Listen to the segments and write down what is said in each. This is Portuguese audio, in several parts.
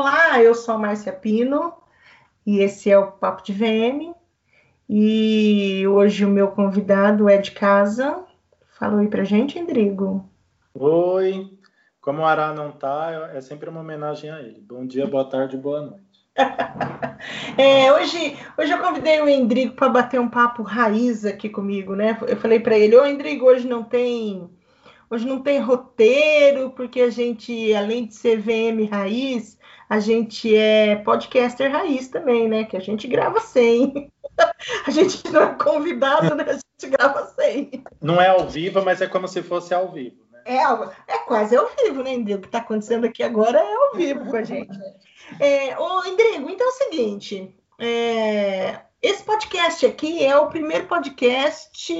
Olá, eu sou a Márcia Pino e esse é o Papo de VM. E hoje o meu convidado é de casa. Fala aí pra gente, Endrigo. Oi, como o Ará não tá, é sempre uma homenagem a ele. Bom dia, boa tarde, boa noite. é, hoje, hoje eu convidei o Endrigo para bater um papo raiz aqui comigo, né? Eu falei para ele, ô Endrigo, hoje não tem hoje não tem roteiro, porque a gente, além de ser VM raiz, a gente é podcaster raiz também, né? Que a gente grava sem. a gente não é convidado, né? A gente grava sem. Não é ao vivo, mas é como se fosse ao vivo. Né? É, é quase ao vivo, né, Endrigo? O que está acontecendo aqui agora é ao vivo com a gente. É, ô, Endrigo, então é o seguinte. É, esse podcast aqui é o primeiro podcast.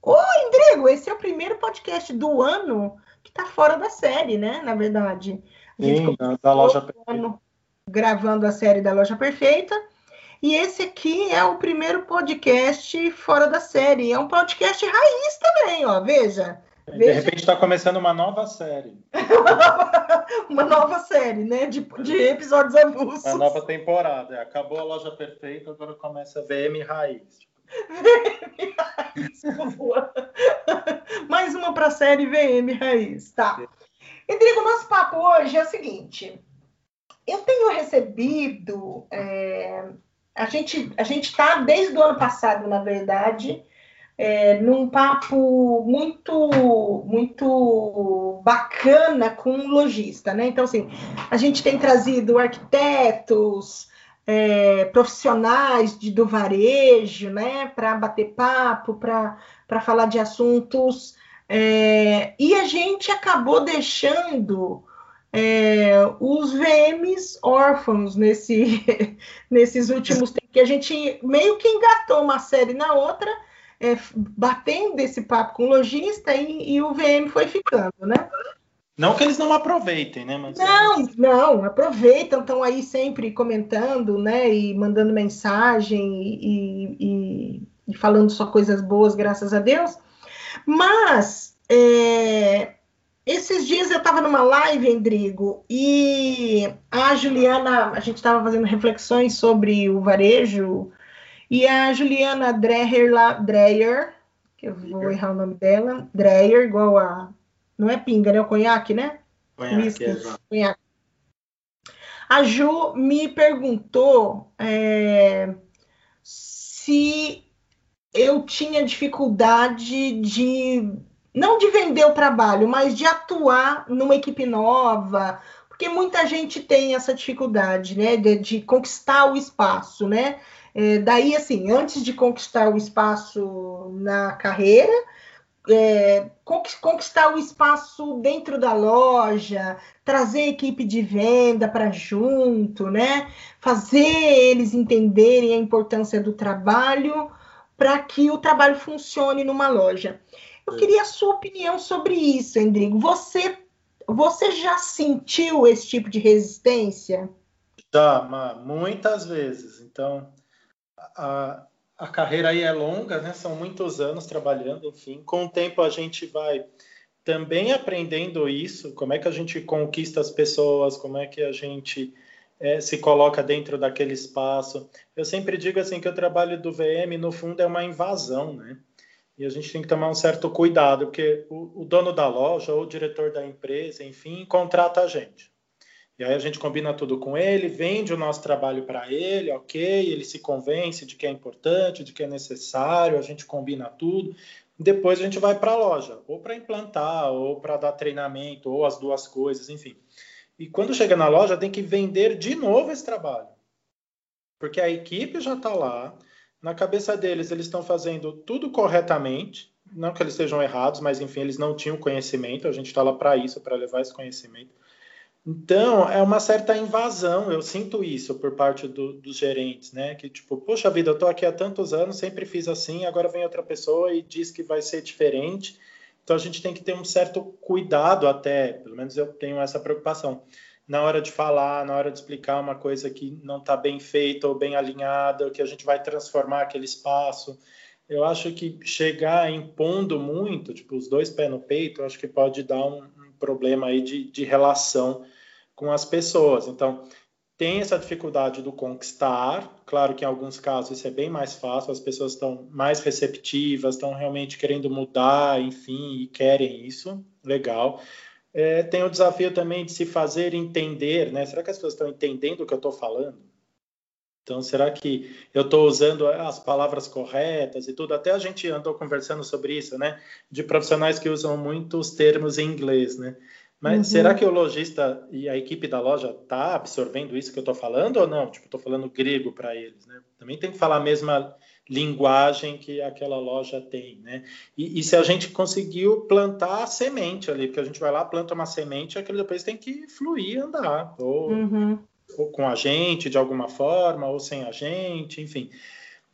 Ô, Endrigo, esse é o primeiro podcast do ano que está fora da série, né? Na verdade. A gente Sim, da Loja Perfeita. Gravando a série da Loja Perfeita. E esse aqui é o primeiro podcast fora da série. É um podcast raiz também, ó. Veja. De Veja... repente está começando uma nova série. uma nova série, né? De, de episódios avulsos. Uma nova temporada. Acabou a loja perfeita, agora começa a VM Raiz. VM Raiz, boa. Mais uma para a série VM Raiz. Tá. Rodrigo, nosso papo hoje é o seguinte. Eu tenho recebido. É, a gente a gente está desde o ano passado, na verdade, é, num papo muito muito bacana com um lojista, né? Então, assim, a gente tem trazido arquitetos, é, profissionais de, do varejo, né, para bater papo, para falar de assuntos, é, e a gente acabou deixando é, os VMs órfãos nesse, nesses últimos tempos, que a gente meio que engatou uma série na outra, é, batendo esse papo com o lojista e, e, o VM foi ficando, né? Não que eles não aproveitem, né? Mas... Não, não, aproveitam, estão aí sempre comentando, né? E mandando mensagem e, e, e falando só coisas boas, graças a Deus. Mas é, esses dias eu estava numa live, Endrigo, e a Juliana, a gente estava fazendo reflexões sobre o varejo e a Juliana Dreher, lá, Dreyer, que eu vou errar o nome dela, Dreyer, igual a. Não é pinga, né? O conhaque, né? Conhaque, é, conhaque. A Ju me perguntou é, se eu tinha dificuldade de. Não de vender o trabalho, mas de atuar numa equipe nova, porque muita gente tem essa dificuldade, né, de, de conquistar o espaço, né? É, daí, assim, antes de conquistar o espaço na carreira, é, conquistar o espaço dentro da loja, trazer equipe de venda para junto, né? Fazer eles entenderem a importância do trabalho para que o trabalho funcione numa loja. Eu queria a sua opinião sobre isso, Endrigo. Você, você já sentiu esse tipo de resistência? Já, muitas vezes. Então, a, a carreira aí é longa, né? São muitos anos trabalhando, enfim. Com o tempo a gente vai também aprendendo isso, como é que a gente conquista as pessoas, como é que a gente é, se coloca dentro daquele espaço. Eu sempre digo assim que o trabalho do VM, no fundo, é uma invasão, né? E a gente tem que tomar um certo cuidado, porque o, o dono da loja ou o diretor da empresa, enfim, contrata a gente. E aí a gente combina tudo com ele, vende o nosso trabalho para ele, ok, ele se convence de que é importante, de que é necessário, a gente combina tudo. Depois a gente vai para a loja, ou para implantar, ou para dar treinamento, ou as duas coisas, enfim. E quando chega na loja, tem que vender de novo esse trabalho. Porque a equipe já está lá, na cabeça deles, eles estão fazendo tudo corretamente, não que eles sejam errados, mas enfim, eles não tinham conhecimento, a gente está lá para isso, para levar esse conhecimento. Então, é uma certa invasão, eu sinto isso por parte do, dos gerentes, né? Que tipo, poxa vida, eu tô aqui há tantos anos, sempre fiz assim, agora vem outra pessoa e diz que vai ser diferente. Então, a gente tem que ter um certo cuidado até, pelo menos eu tenho essa preocupação, na hora de falar, na hora de explicar uma coisa que não está bem feita ou bem alinhada, que a gente vai transformar aquele espaço. Eu acho que chegar impondo muito, tipo, os dois pés no peito, eu acho que pode dar um, um problema aí de, de relação com as pessoas. Então, tem essa dificuldade do conquistar. Claro que em alguns casos isso é bem mais fácil, as pessoas estão mais receptivas, estão realmente querendo mudar, enfim, e querem isso. Legal. É, tem o desafio também de se fazer entender, né? Será que as pessoas estão entendendo o que eu estou falando? Então, será que eu estou usando as palavras corretas e tudo? Até a gente andou conversando sobre isso, né? De profissionais que usam muitos termos em inglês, né? Mas uhum. será que o lojista e a equipe da loja está absorvendo isso que eu estou falando ou não? Tipo, estou falando grego para eles, né? Também tem que falar a mesma linguagem que aquela loja tem, né? E, e, se a gente conseguiu plantar a semente ali, porque a gente vai lá, planta uma semente, aquilo depois tem que fluir, andar, ou, uhum. ou com a gente de alguma forma, ou sem a gente, enfim.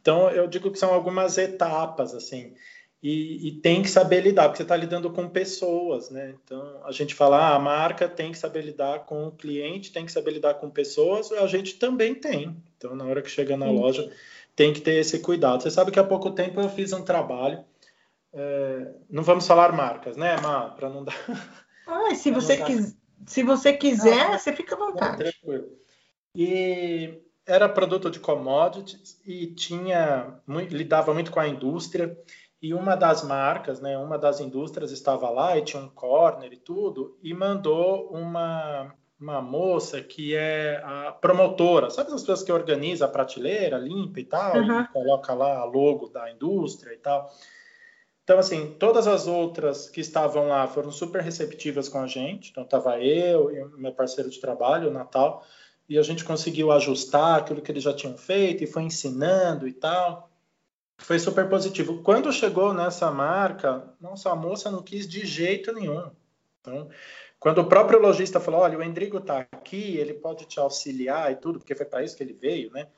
Então, eu digo que são algumas etapas, assim. E, e, tem que saber lidar, porque você está lidando com pessoas, né? Então a gente fala, ah, a marca tem que saber lidar com o cliente, tem que saber lidar com pessoas, a gente também tem. Então na hora que chega na Sim. loja tem que ter esse cuidado. Você sabe que há pouco tempo eu fiz um trabalho, é, não vamos falar marcas, né, Má? Para não dar. Ah, se você dar... quis, se você quiser, não, você fica à vontade. Tranquilo. E era produto de commodities e tinha muito, lidava muito com a indústria e uma das marcas, né, uma das indústrias estava lá e tinha um corner e tudo, e mandou uma, uma moça que é a promotora, sabe as pessoas que organiza a prateleira, limpa e tal, uhum. e coloca lá a logo da indústria e tal. Então, assim, todas as outras que estavam lá foram super receptivas com a gente. Então, estava eu e meu parceiro de trabalho, o Natal, e a gente conseguiu ajustar aquilo que eles já tinham feito e foi ensinando e tal foi super positivo. Quando chegou nessa marca, nossa, a moça não quis de jeito nenhum. Então, quando o próprio lojista falou, olha, o Endrigo está aqui, ele pode te auxiliar e tudo, porque foi para isso que ele veio, né?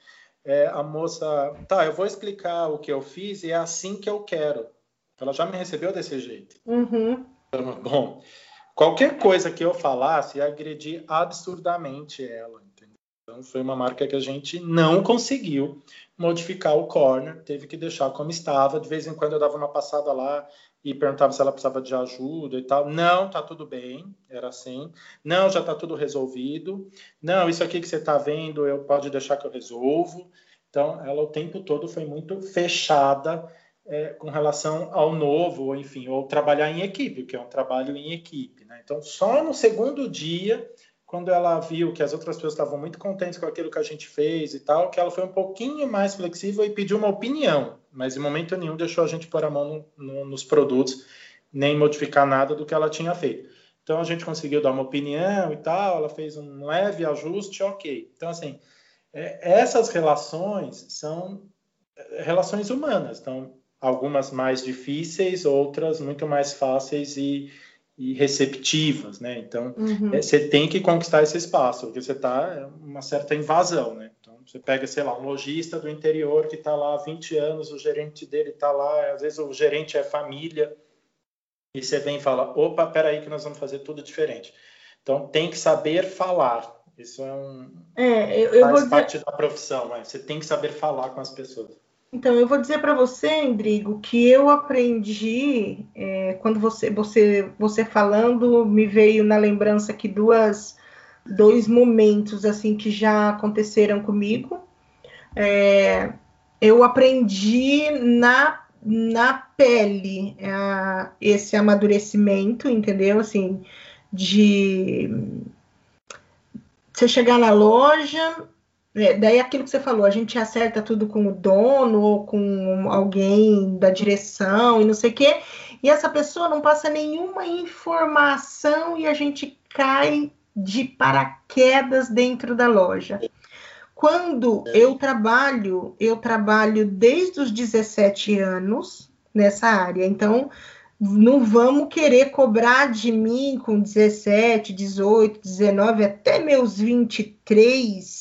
É, a moça, tá, eu vou explicar o que eu fiz e é assim que eu quero. Ela já me recebeu desse jeito. Uhum. Então, bom, qualquer coisa que eu falasse ia agredir absurdamente ela. Então, foi uma marca que a gente não conseguiu modificar o corner, teve que deixar como estava. De vez em quando eu dava uma passada lá e perguntava se ela precisava de ajuda e tal. Não, tá tudo bem, era assim. Não, já tá tudo resolvido. Não, isso aqui que você tá vendo, eu pode deixar que eu resolvo. Então, ela o tempo todo foi muito fechada é, com relação ao novo, enfim, ou trabalhar em equipe, que é um trabalho em equipe. Né? Então, só no segundo dia quando ela viu que as outras pessoas estavam muito contentes com aquilo que a gente fez e tal, que ela foi um pouquinho mais flexível e pediu uma opinião, mas em momento nenhum deixou a gente pôr a mão no, no, nos produtos, nem modificar nada do que ela tinha feito. Então a gente conseguiu dar uma opinião e tal, ela fez um leve ajuste, ok. Então, assim, é, essas relações são é, relações humanas, então, algumas mais difíceis, outras muito mais fáceis e e receptivas, né? Então, uhum. é, você tem que conquistar esse espaço, porque você está é uma certa invasão, né? Então, você pega, sei lá, um lojista do interior que está lá há 20 anos, o gerente dele está lá, às vezes o gerente é família, e você vem e fala, opa, peraí que nós vamos fazer tudo diferente. Então, tem que saber falar. Isso é um... É, eu, eu faz vou parte da profissão, né? Você tem que saber falar com as pessoas. Então, eu vou dizer para você, Endrigo, que eu aprendi, é, quando você, você, você falando, me veio na lembrança que duas, dois momentos assim que já aconteceram comigo. É, eu aprendi na, na pele é, esse amadurecimento, entendeu? Assim, de você chegar na loja é, daí aquilo que você falou, a gente acerta tudo com o dono ou com alguém da direção e não sei o quê, e essa pessoa não passa nenhuma informação e a gente cai de paraquedas dentro da loja. Quando eu trabalho, eu trabalho desde os 17 anos nessa área, então não vamos querer cobrar de mim com 17, 18, 19, até meus 23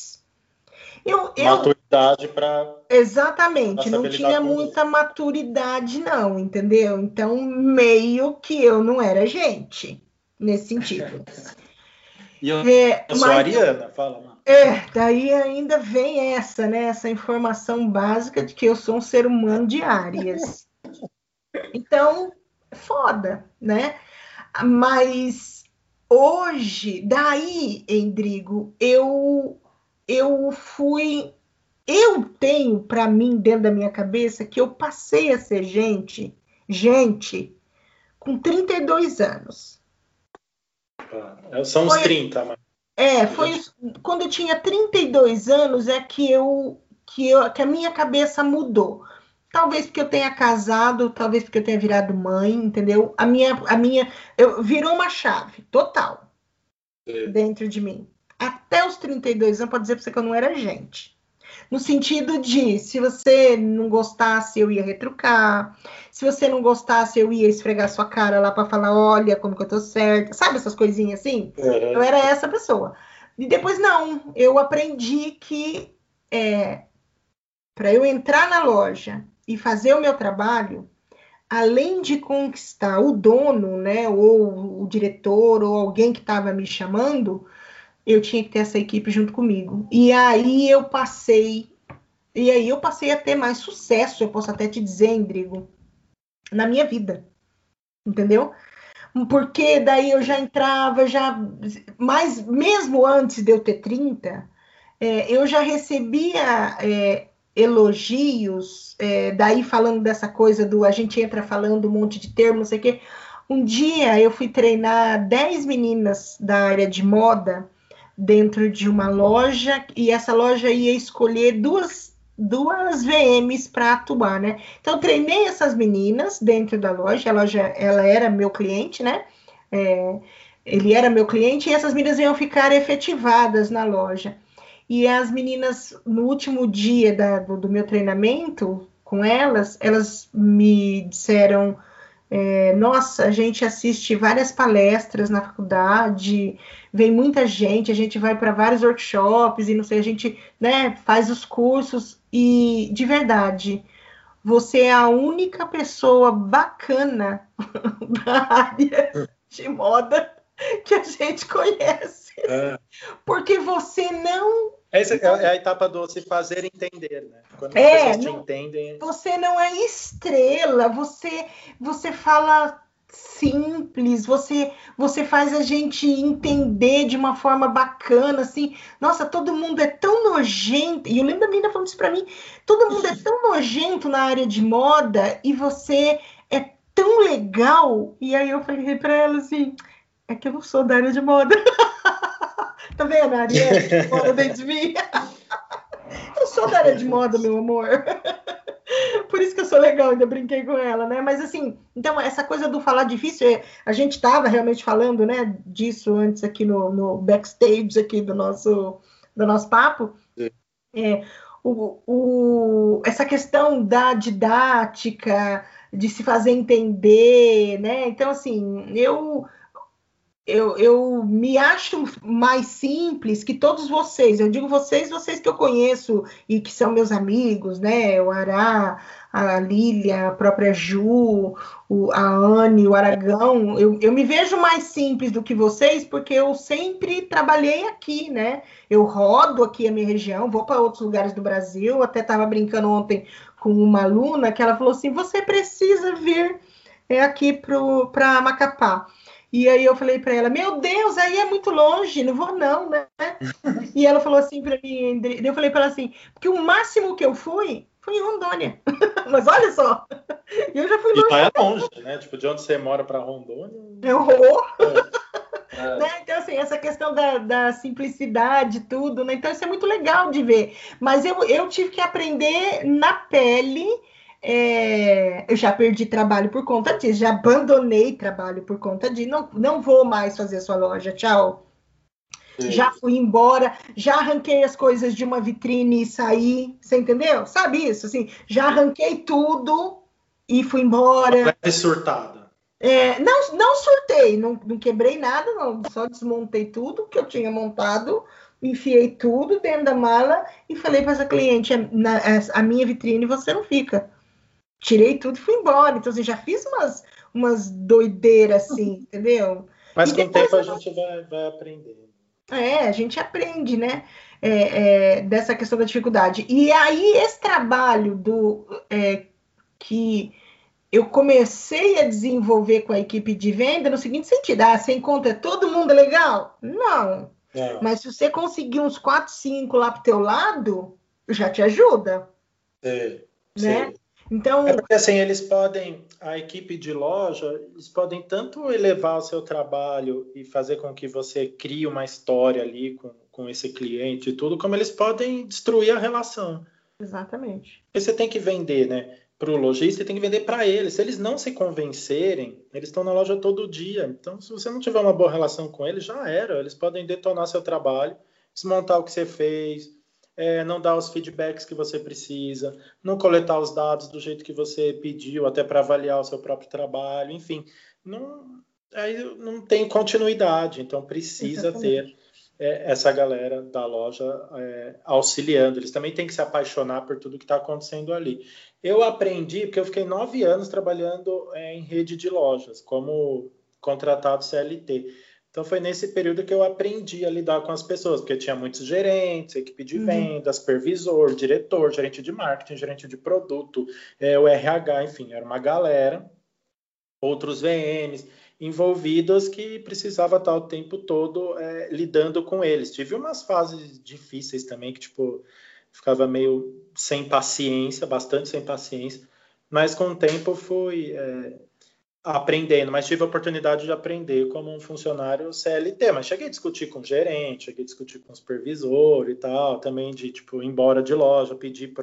eu, eu, maturidade para. Exatamente, não tinha muita isso. maturidade, não, entendeu? Então, meio que eu não era gente, nesse sentido. e eu, é, eu sou mas, Ariana, fala, mano. É, daí ainda vem essa, né? Essa informação básica de que eu sou um ser humano de áreas. Então, foda, né? Mas hoje, daí, Endrigo, eu eu fui eu tenho para mim dentro da minha cabeça que eu passei a ser gente, gente com 32 anos. Ah, são os foi, 30, mas... É, foi quando eu tinha 32 anos é que eu que eu que a minha cabeça mudou. Talvez porque eu tenha casado, talvez porque eu tenha virado mãe, entendeu? A minha, a minha, eu virou uma chave total é. dentro de mim. Até os 32 anos, pode dizer para você que eu não era gente. No sentido de, se você não gostasse, eu ia retrucar. Se você não gostasse, eu ia esfregar sua cara lá para falar, olha como que eu tô certa. Sabe essas coisinhas assim? Uhum. Eu era essa pessoa. E depois não, eu aprendi que é, para eu entrar na loja e fazer o meu trabalho, além de conquistar o dono, né, ou o diretor, ou alguém que estava me chamando, eu tinha que ter essa equipe junto comigo. E aí eu passei, e aí eu passei a ter mais sucesso, eu posso até te dizer, Endrigo, na minha vida. Entendeu? Porque daí eu já entrava, já. Mas mesmo antes de eu ter 30, é, eu já recebia é, elogios, é, daí falando dessa coisa do a gente entra falando um monte de termos, não sei o quê. Um dia eu fui treinar 10 meninas da área de moda dentro de uma loja e essa loja ia escolher duas, duas VMs para atuar, né? Então treinei essas meninas dentro da loja, a loja ela era meu cliente, né? É, ele era meu cliente e essas meninas iam ficar efetivadas na loja. E as meninas, no último dia da, do, do, meu treinamento com elas, elas me disseram: é, Nossa, a gente assiste várias palestras na faculdade, vem muita gente, a gente vai para vários workshops e não sei, a gente né, faz os cursos e de verdade. Você é a única pessoa bacana da área de moda que a gente conhece. É. Porque você não essa é a etapa do se fazer entender, né? Quando as é, pessoas te não, entendem. Você não é estrela, você, você fala simples, você você faz a gente entender de uma forma bacana, assim. Nossa, todo mundo é tão nojento. E eu lembro da menina falando isso para mim. Todo mundo é tão nojento na área de moda e você é tão legal. E aí eu falei para ela assim: é que eu não sou da área de moda. Tá vendo, Ariane? Moda dentro de mim. Eu sou da área de moda, meu amor. Por isso que eu sou legal, ainda brinquei com ela, né? Mas assim, então essa coisa do falar difícil, é, a gente estava realmente falando, né, disso antes aqui no, no backstage aqui do nosso do nosso papo. É, o, o, essa questão da didática, de se fazer entender, né? Então, assim, eu eu, eu me acho mais simples que todos vocês. Eu digo vocês, vocês que eu conheço e que são meus amigos, né? O Ará, a Lília, a própria Ju, o, a Anne, o Aragão. Eu, eu me vejo mais simples do que vocês porque eu sempre trabalhei aqui, né? Eu rodo aqui a minha região, vou para outros lugares do Brasil. Até estava brincando ontem com uma aluna que ela falou assim: você precisa vir é, aqui para Macapá. E aí eu falei para ela, meu Deus, aí é muito longe, não vou não, né? e ela falou assim para mim, eu falei para ela assim, porque o máximo que eu fui foi em Rondônia. Mas olha só, eu já fui longe. E é longe, né? Tipo, de onde você mora para Rondônia? Eu vou. É. Né? Então, assim, essa questão da, da, simplicidade, tudo, né? Então, isso é muito legal de ver. Mas eu, eu tive que aprender na pele é, eu já perdi trabalho por conta disso, já abandonei trabalho por conta disso. Não, não vou mais fazer a sua loja, tchau. Sim. Já fui embora, já arranquei as coisas de uma vitrine e saí, você entendeu? Sabe isso? Assim, já arranquei tudo e fui embora. É surtada. É, não, não surtei, não, não quebrei nada, não, só desmontei tudo que eu tinha montado, enfiei tudo dentro da mala e falei para essa cliente: na, a minha vitrine você não fica tirei tudo e fui embora. Então, assim, já fiz umas, umas doideiras assim, entendeu? Mas e com o tempo a gente vai, vai aprendendo. É, a gente aprende, né? É, é, dessa questão da dificuldade. E aí, esse trabalho do é, que eu comecei a desenvolver com a equipe de venda no seguinte sentido: ah, sem conta é todo mundo legal? Não. É. Mas se você conseguir uns 4, 5 lá pro teu lado, já te ajuda. É, né? Sim. Então, é porque assim, eles podem, a equipe de loja, eles podem tanto elevar o seu trabalho e fazer com que você crie uma história ali com, com esse cliente e tudo, como eles podem destruir a relação. Exatamente. Porque você tem que vender, né? Para o lojista, tem que vender para eles. Se eles não se convencerem, eles estão na loja todo dia. Então, se você não tiver uma boa relação com eles, já era. Eles podem detonar seu trabalho, desmontar o que você fez, é, não dar os feedbacks que você precisa, não coletar os dados do jeito que você pediu, até para avaliar o seu próprio trabalho, enfim, não, aí não tem continuidade, então precisa Exatamente. ter é, essa galera da loja é, auxiliando. Eles também têm que se apaixonar por tudo que está acontecendo ali. Eu aprendi, porque eu fiquei nove anos trabalhando é, em rede de lojas, como contratado CLT. Então foi nesse período que eu aprendi a lidar com as pessoas, porque tinha muitos gerentes, equipe de uhum. vendas, supervisor, diretor, gerente de marketing, gerente de produto, é, o RH, enfim, era uma galera, outros VMs envolvidos que precisava estar o tempo todo é, lidando com eles. Tive umas fases difíceis também que tipo ficava meio sem paciência, bastante sem paciência, mas com o tempo fui é, aprendendo, mas tive a oportunidade de aprender como um funcionário CLT, mas cheguei a discutir com o gerente, cheguei a discutir com o supervisor e tal, também de, tipo, ir embora de loja, pedir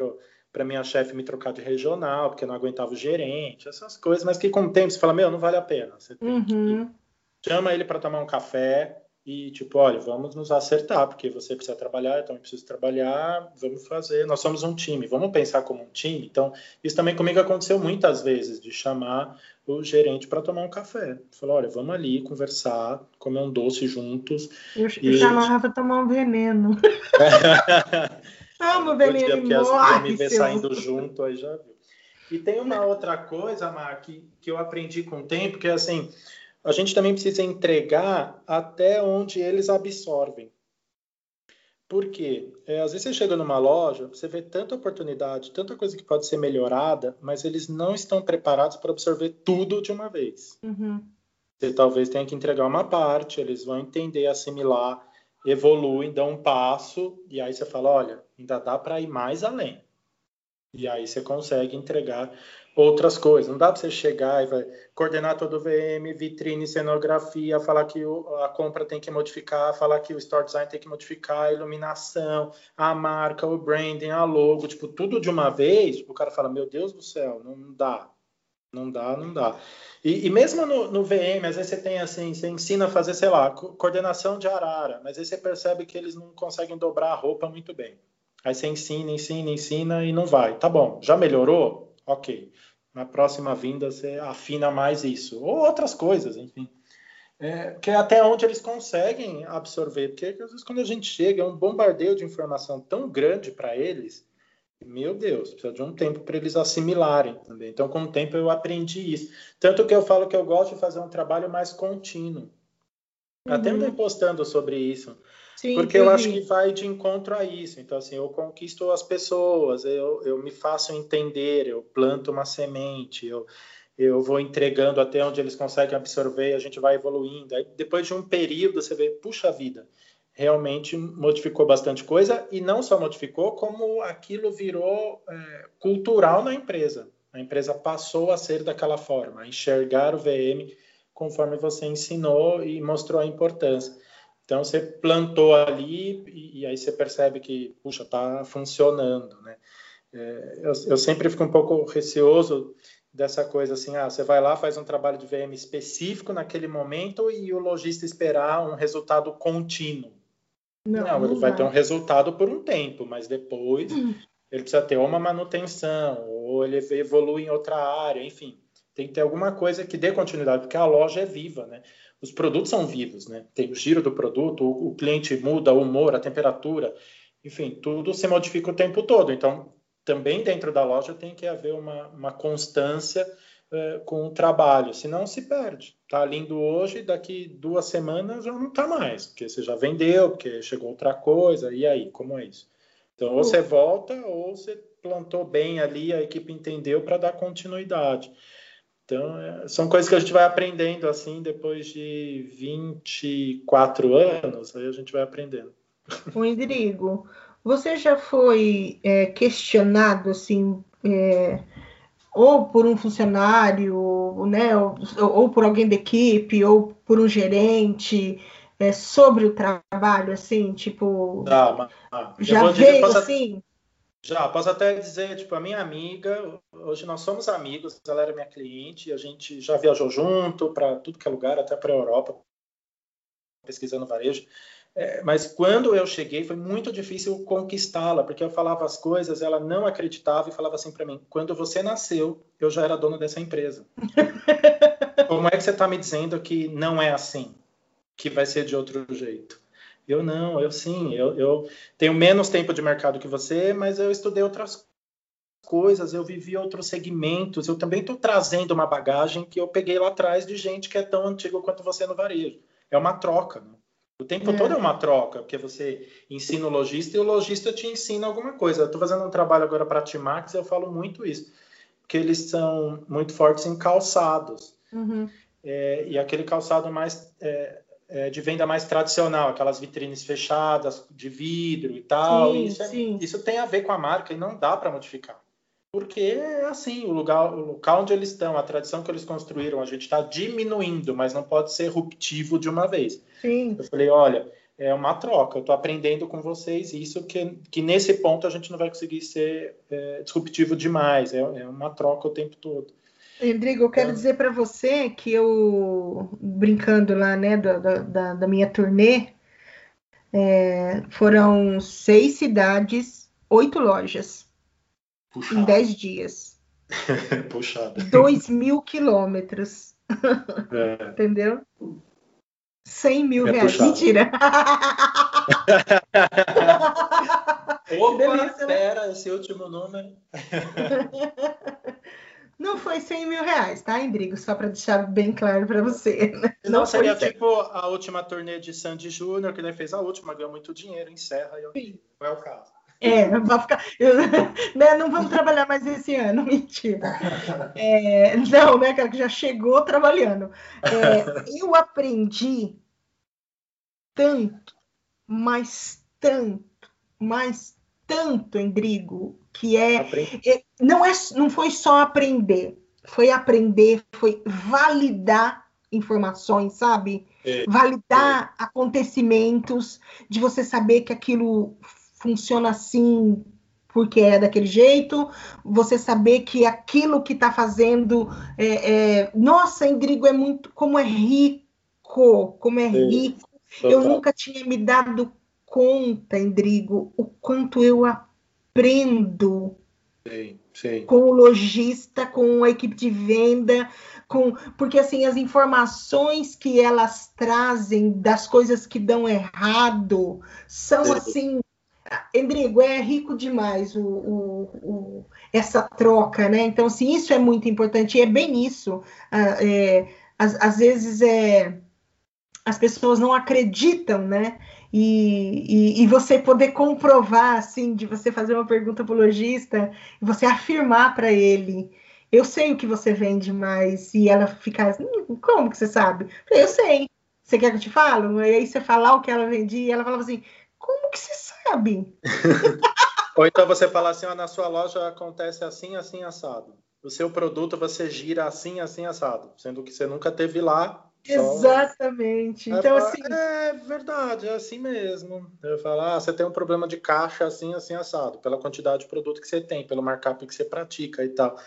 para minha chefe me trocar de regional, porque eu não aguentava o gerente, essas coisas, mas que com o tempo você fala, meu, não vale a pena, você tem uhum. chama ele para tomar um café, e tipo, olha, vamos nos acertar, porque você precisa trabalhar, eu também preciso trabalhar, vamos fazer, nós somos um time, vamos pensar como um time. Então, isso também comigo aconteceu muitas vezes, de chamar o gerente para tomar um café. Falou, olha, vamos ali conversar, comer um doce juntos. Eu e... chamava para tomar um veneno. Amo veneno porque as me ver saindo junto, aí já viu. E tem uma outra coisa, Mar, que, que eu aprendi com o tempo, que é assim, a gente também precisa entregar até onde eles absorvem. Por quê? É, às vezes você chega numa loja, você vê tanta oportunidade, tanta coisa que pode ser melhorada, mas eles não estão preparados para absorver tudo de uma vez. Uhum. Você talvez tenha que entregar uma parte, eles vão entender, assimilar, evoluem, dão um passo, e aí você fala: olha, ainda dá para ir mais além. E aí você consegue entregar outras coisas. Não dá para você chegar e vai coordenar todo o VM, vitrine, cenografia, falar que o, a compra tem que modificar, falar que o store design tem que modificar, a iluminação, a marca, o branding, a logo, tipo, tudo de uma vez. O cara fala, meu Deus do céu, não dá. Não dá, não dá. E, e mesmo no, no, VM, às vezes você tem assim, você ensina a fazer, sei lá, coordenação de arara, mas aí você percebe que eles não conseguem dobrar a roupa muito bem. Aí você ensina, ensina, ensina e não vai. Tá bom, já melhorou? Ok na próxima vinda você afina mais isso. Ou outras coisas, enfim. É, que é até onde eles conseguem absorver. Porque às vezes quando a gente chega, é um bombardeio de informação tão grande para eles, meu Deus, precisa de um tempo para eles assimilarem também. Então, com o tempo eu aprendi isso. Tanto que eu falo que eu gosto de fazer um trabalho mais contínuo. Uhum. Até andei postando sobre isso. Sim, porque eu acho que vai de encontro a isso. Então, assim, eu conquisto as pessoas, eu, eu me faço entender, eu planto uma semente, eu, eu vou entregando até onde eles conseguem absorver, a gente vai evoluindo. Aí, depois de um período, você vê, puxa vida, realmente modificou bastante coisa, e não só modificou, como aquilo virou é, cultural na empresa. A empresa passou a ser daquela forma, a enxergar o VM conforme você ensinou e mostrou a importância. Então você plantou ali e, e aí você percebe que, puxa, está funcionando, né? É, eu, eu, sempre fico um pouco receoso dessa coisa assim, ah, você vai lá, faz um trabalho de VM específico naquele momento e o lojista esperar um resultado contínuo. Não, não ele vai ter um resultado por um tempo, mas depois hum. ele precisa ter uma manutenção, ou ele evolui em outra área, enfim. Tem que ter alguma coisa que dê continuidade, porque a loja é viva, né? os produtos são vivos, né? Tem o giro do produto, o, o cliente muda o humor, a temperatura, enfim, tudo se modifica o tempo todo. Então, também dentro da loja tem que haver uma, uma constância uh, com o trabalho, senão se perde. Tá lindo hoje, daqui duas semanas já não tá mais, porque você já vendeu, porque chegou outra coisa, e aí, como é isso? Então, ou você volta, ou você plantou bem ali, a equipe entendeu para dar continuidade. Então, é, são coisas que a gente vai aprendendo assim depois de 24 anos, aí a gente vai aprendendo. O Indrigo, você já foi é, questionado assim, é, ou por um funcionário, né, ou, ou, por alguém da equipe, ou por um gerente, é, sobre o trabalho, assim, tipo, ah, já veio assim? Já, posso até dizer, tipo, a minha amiga, hoje nós somos amigos, ela era minha cliente, a gente já viajou junto para tudo que é lugar, até para a Europa, pesquisando varejo. É, mas quando eu cheguei, foi muito difícil conquistá-la, porque eu falava as coisas, ela não acreditava e falava assim para mim: quando você nasceu, eu já era dono dessa empresa. Como é que você está me dizendo que não é assim? Que vai ser de outro jeito? Eu não, eu sim, eu, eu tenho menos tempo de mercado que você, mas eu estudei outras coisas, eu vivi outros segmentos, eu também estou trazendo uma bagagem que eu peguei lá atrás de gente que é tão antiga quanto você no varejo. É uma troca, né? O tempo é. todo é uma troca, porque você ensina o lojista e o lojista te ensina alguma coisa. Eu estou fazendo um trabalho agora para a Timax e eu falo muito isso, porque eles são muito fortes em calçados. Uhum. É, e aquele calçado mais é, é, de venda mais tradicional, aquelas vitrines fechadas de vidro e tal. Sim, isso, é, isso, tem a ver com a marca e não dá para modificar porque é assim, o lugar, o local onde eles estão, a tradição que eles construíram, a gente está diminuindo, mas não pode ser ruptivo de uma vez. Sim. Eu falei, olha, é uma troca, eu estou aprendendo com vocês isso, que, que nesse ponto a gente não vai conseguir ser é, disruptivo demais, é, é, uma troca o tempo todo. Rodrigo, eu quero é. dizer para você que eu, brincando lá, né, da, da, da minha turnê, é, foram seis cidades, oito lojas. Puxado. em 10 dias. Puxado. 2 mil quilômetros. É. Entendeu? 100 mil é reais. Puxado. Mentira. Opa, delícia, né? pera, esse último número. Não foi 100 mil reais, tá, Indrigo? Só para deixar bem claro para você. Né? Não, Não seria tipo a última turnê de Sandy Júnior, que ele fez a última, ganhou muito dinheiro, encerra e não é o caso. É, vai ficar. Eu, né, não vamos trabalhar mais esse ano, mentira. É, não, né, cara, que já chegou trabalhando. É, eu aprendi tanto, mas tanto, mas tanto, Endrigo, que é, é, não é, não foi só aprender, foi aprender, foi validar informações, sabe? É, validar é. acontecimentos, de você saber que aquilo funciona assim porque é daquele jeito, você saber que aquilo que está fazendo, é, é, nossa, Indrigo é muito, como é rico, como é rico. Eu nunca tinha me dado conta, Indrigo, o quanto eu aprendo sim, sim. com o lojista, com a equipe de venda, com porque assim as informações que elas trazem das coisas que dão errado são sim. assim Endrigo, é rico demais o, o, o, essa troca, né? Então, assim, isso é muito importante, e é bem isso. Ah, é, às, às, vezes é, as pessoas não acreditam, né? E, e, e, você poder comprovar, assim, de você fazer uma pergunta para o lojista você afirmar para ele. Eu sei o que você vende, mas e ela ficar assim, como que você sabe? Eu sei. Você quer que eu te falo? E aí você falar o que ela vendia, e ela falava assim, como que você sabe? Ou então você fala assim, na sua loja acontece assim, assim, assado. O seu produto você gira assim, assim, assado. Sendo que você nunca teve lá. Exatamente. Então, é, assim. É verdade, é assim mesmo. Eu falo, ah, você tem um problema de caixa assim, assim, assado. Pela quantidade de produto que você tem, pelo markup que você pratica e tal.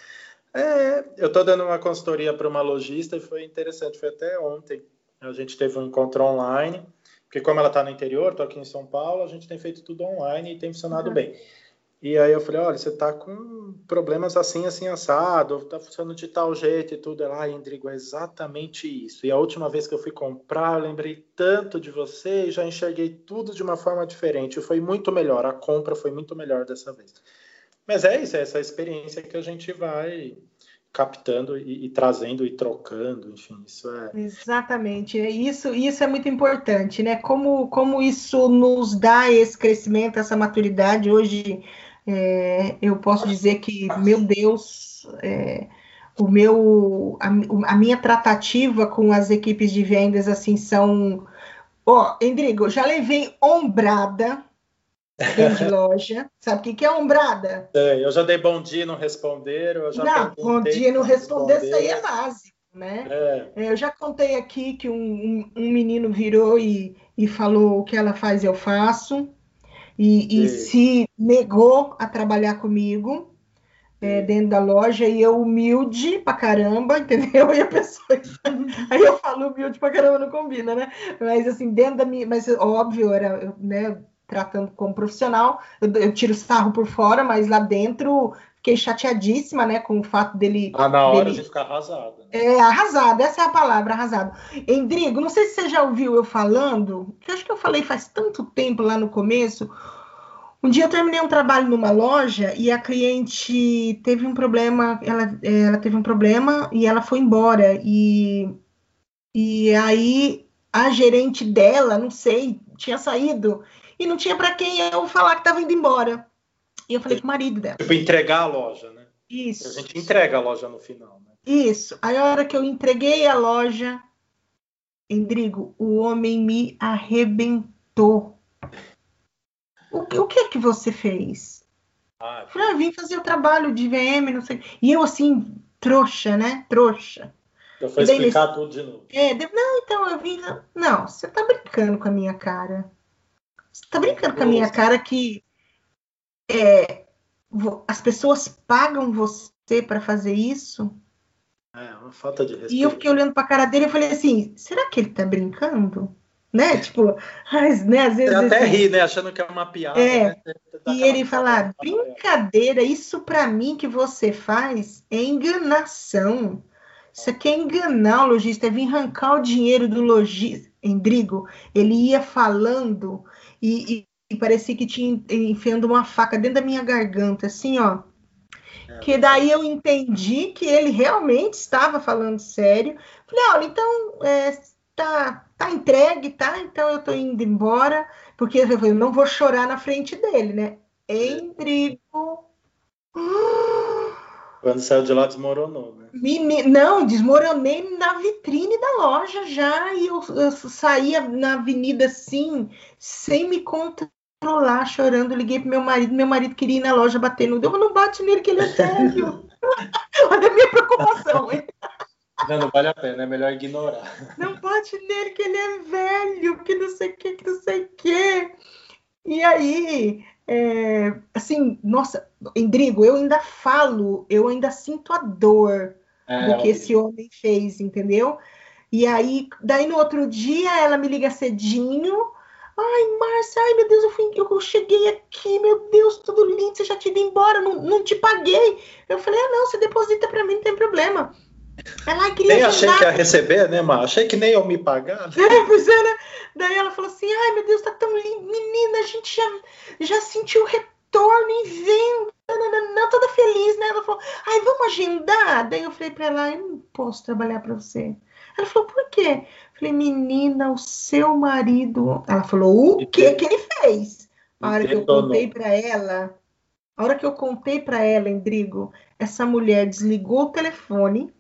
É, eu estou dando uma consultoria para uma lojista e foi interessante. Foi até ontem. A gente teve um encontro online porque como ela está no interior, estou aqui em São Paulo, a gente tem feito tudo online e tem funcionado uhum. bem. E aí eu falei, olha, você está com problemas assim, assim, assado, está funcionando de tal jeito e tudo. Ela, Indrigo, é exatamente isso. E a última vez que eu fui comprar, eu lembrei tanto de você e já enxerguei tudo de uma forma diferente. Foi muito melhor, a compra foi muito melhor dessa vez. Mas é isso, é essa experiência que a gente vai captando e, e, trazendo e trocando, enfim, isso é exatamente isso isso é muito importante, né? Como como isso nos dá esse crescimento, essa maturidade hoje é, eu posso dizer que meu Deus é, o meu a, a, minha tratativa com as equipes de vendas assim são ó oh, Endrigo já levei ombrada de loja sabe o que, que é ombrada é, eu já dei bom dia não responderam eu já não bom dia não responder isso aí é básico né é. é. eu já contei aqui que um, um, um, menino virou e, e falou o que ela faz eu faço e, e se negou a trabalhar comigo é, dentro da loja e eu humilde pra caramba, entendeu? E a pessoa. Aí eu falo humilde pra caramba, não combina, né? Mas assim, dentro da minha. Mas óbvio, era, né? Tratando como profissional, eu, eu tiro sarro por fora, mas lá dentro fiquei chateadíssima, né, com o fato dele. Ah, na hora dele... de ficar arrasada. Né? É, arrasada, essa é a palavra, arrasado. Endrigo, não sei se você já ouviu eu falando, que acho que eu falei faz tanto tempo lá no começo, um dia eu terminei um trabalho numa loja e a cliente teve um problema, ela, ela teve um problema e ela foi embora. E, e aí a gerente dela, não sei, tinha saído e não tinha para quem eu falar que estava indo embora. E eu falei com o marido dela. Tipo, entregar a loja, né? Isso. A gente entrega a loja no final, né? Isso. Aí a hora que eu entreguei a loja, Endrigo, o homem me arrebentou. O, o que é que você fez? Ah, falei, ah, vim fazer o trabalho de VM, não sei. E eu, assim, trouxa, né? Trouxa. Eu fui explicar tudo de novo. É, não, então eu vim. Não, você tá brincando com a minha cara. Você tá brincando com a minha cara que é, as pessoas pagam você para fazer isso? É, uma falta de respeito. E eu fiquei olhando pra cara dele e falei assim: será que ele tá brincando? né? Tipo, mas, né, às vezes. Você até assim, ri, né? Achando que é uma piada. É. Né? E ele fala: brincadeira, isso para mim que você faz é enganação. Isso aqui é enganar o lojista, é vir arrancar o dinheiro do lojista. Endrigo, ele ia falando e parecia que tinha enfiando uma faca dentro da minha garganta, assim, ó. É. Que daí eu entendi que ele realmente estava falando sério. Falei, olha, então é, tá, tá entregue, tá? Então eu tô indo embora, porque eu não vou chorar na frente dele, né? Endrigo. Quando saiu de lá, desmoronou, né? Não, desmoronei na vitrine da loja já, e eu, eu saía na avenida assim, sem me controlar, chorando. Liguei pro meu marido, meu marido queria ir na loja bater no dedo, não bate nele que ele é sério. Olha a minha preocupação, hein? Não, não vale a pena, é melhor ignorar. Não bate nele que ele é velho, que não sei o que, que não sei o que. E aí, é, assim, nossa, Endrigo, eu ainda falo, eu ainda sinto a dor é, do que esse homem fez, entendeu? E aí, daí no outro dia, ela me liga cedinho. Ai, Márcia, ai meu Deus, eu, fui, eu cheguei aqui, meu Deus, tudo lindo, você já tinha ido embora, não, não te paguei. Eu falei, ah, não, você deposita para mim, não tem problema. Ela queria nem achei que ia receber, né, Mar? Achei que nem eu me pagar. É, pois é, né? Daí ela falou assim: ai meu Deus, tá tão lindo. Menina, a gente já, já sentiu retorno em venda. Não, toda feliz, né? Ela falou: ai, vamos agendar? Daí eu falei pra ela: eu não posso trabalhar pra você. Ela falou: por quê? Falei: menina, o seu marido. Ela falou: o que que ele fez? A hora que eu contei pra ela, a hora que eu contei pra ela, Endrigo, essa mulher desligou o telefone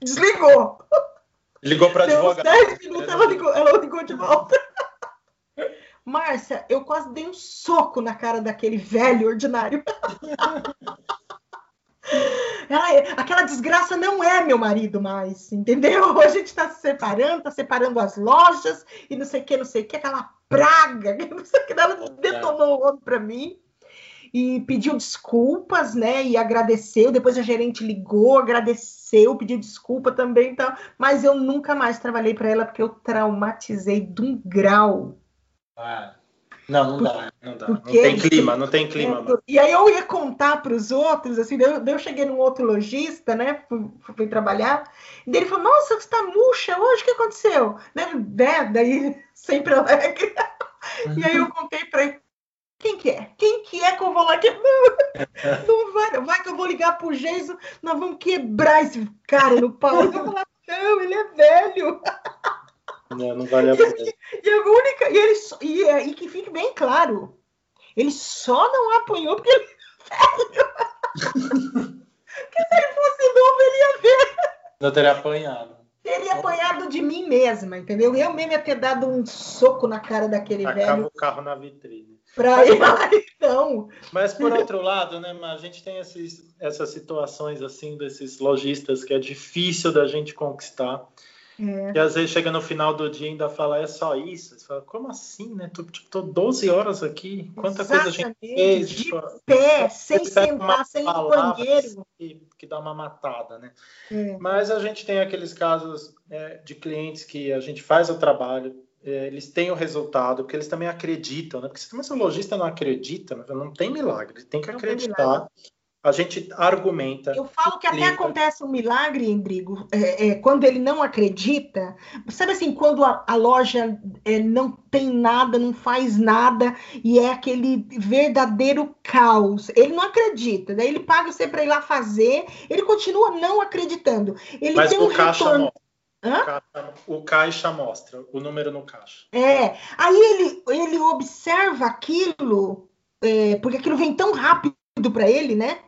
Desligou. Ligou para advogado. 10 minutos, ela ligou, ela ligou de volta. Márcia, eu quase dei um soco na cara daquele velho ordinário. Ela, aquela desgraça não é meu marido mais, entendeu? A gente está se separando, está separando as lojas e não sei o que, não sei o que, aquela praga, não sei o que, ela detonou o homem para mim e pediu desculpas, né? E agradeceu. Depois a gerente ligou, agradeceu, pediu desculpa também, então. Mas eu nunca mais trabalhei para ela porque eu traumatizei de um grau. Ah. Não, não dá, não dá. Porque, não tem clima, não tem clima. E aí eu ia contar para os outros, assim, eu, eu cheguei num outro lojista, né? Fui, fui trabalhar, e ele falou, nossa, você está murcha hoje, o que aconteceu? Né? né? Daí, sempre alegre. E aí eu contei para ele, quem que é? Quem que é que eu vou lá quebrar? Não vai, vai que eu vou ligar pro Jason, nós vamos quebrar esse cara no pau. Eu vou falar, não, ele é velho. Não, não vale a pena. E, a única, e, ele, e, é, e que fique bem claro, ele só não apanhou porque ele velho. porque se ele fosse novo, ele teria ver. Não teria apanhado. Teria apanhado de mim mesma, entendeu? Eu mesmo ia ter dado um soco na cara daquele Acaba velho. o carro na vitrine. Pra ir lá, então. Mas por outro lado, né, a gente tem esses, essas situações assim desses lojistas que é difícil da gente conquistar. É. E às vezes chega no final do dia e ainda fala, é só isso? Você fala, como assim, né? Tô, tipo, tô 12 horas aqui, quanta coisa a gente Exatamente, fez. de tipo, Pé, sem sentar, sem banheiro. Que, que dá uma matada, né? É. Mas a gente tem aqueles casos é, de clientes que a gente faz o trabalho, é, eles têm o resultado, porque eles também acreditam, né? Porque se o lojista não acredita, não tem milagre, ele tem que Não tem acreditar. A gente argumenta. Eu falo que até acontece um milagre, Endrigo, é, é, quando ele não acredita. Sabe assim, quando a, a loja é, não tem nada, não faz nada, e é aquele verdadeiro caos. Ele não acredita, daí ele paga você para ir lá fazer, ele continua não acreditando. Ele Mas tem o um caixa retorno. mostra. Hã? O caixa, o caixa mostra o número no caixa. É, aí ele, ele observa aquilo, é, porque aquilo vem tão rápido para ele, né?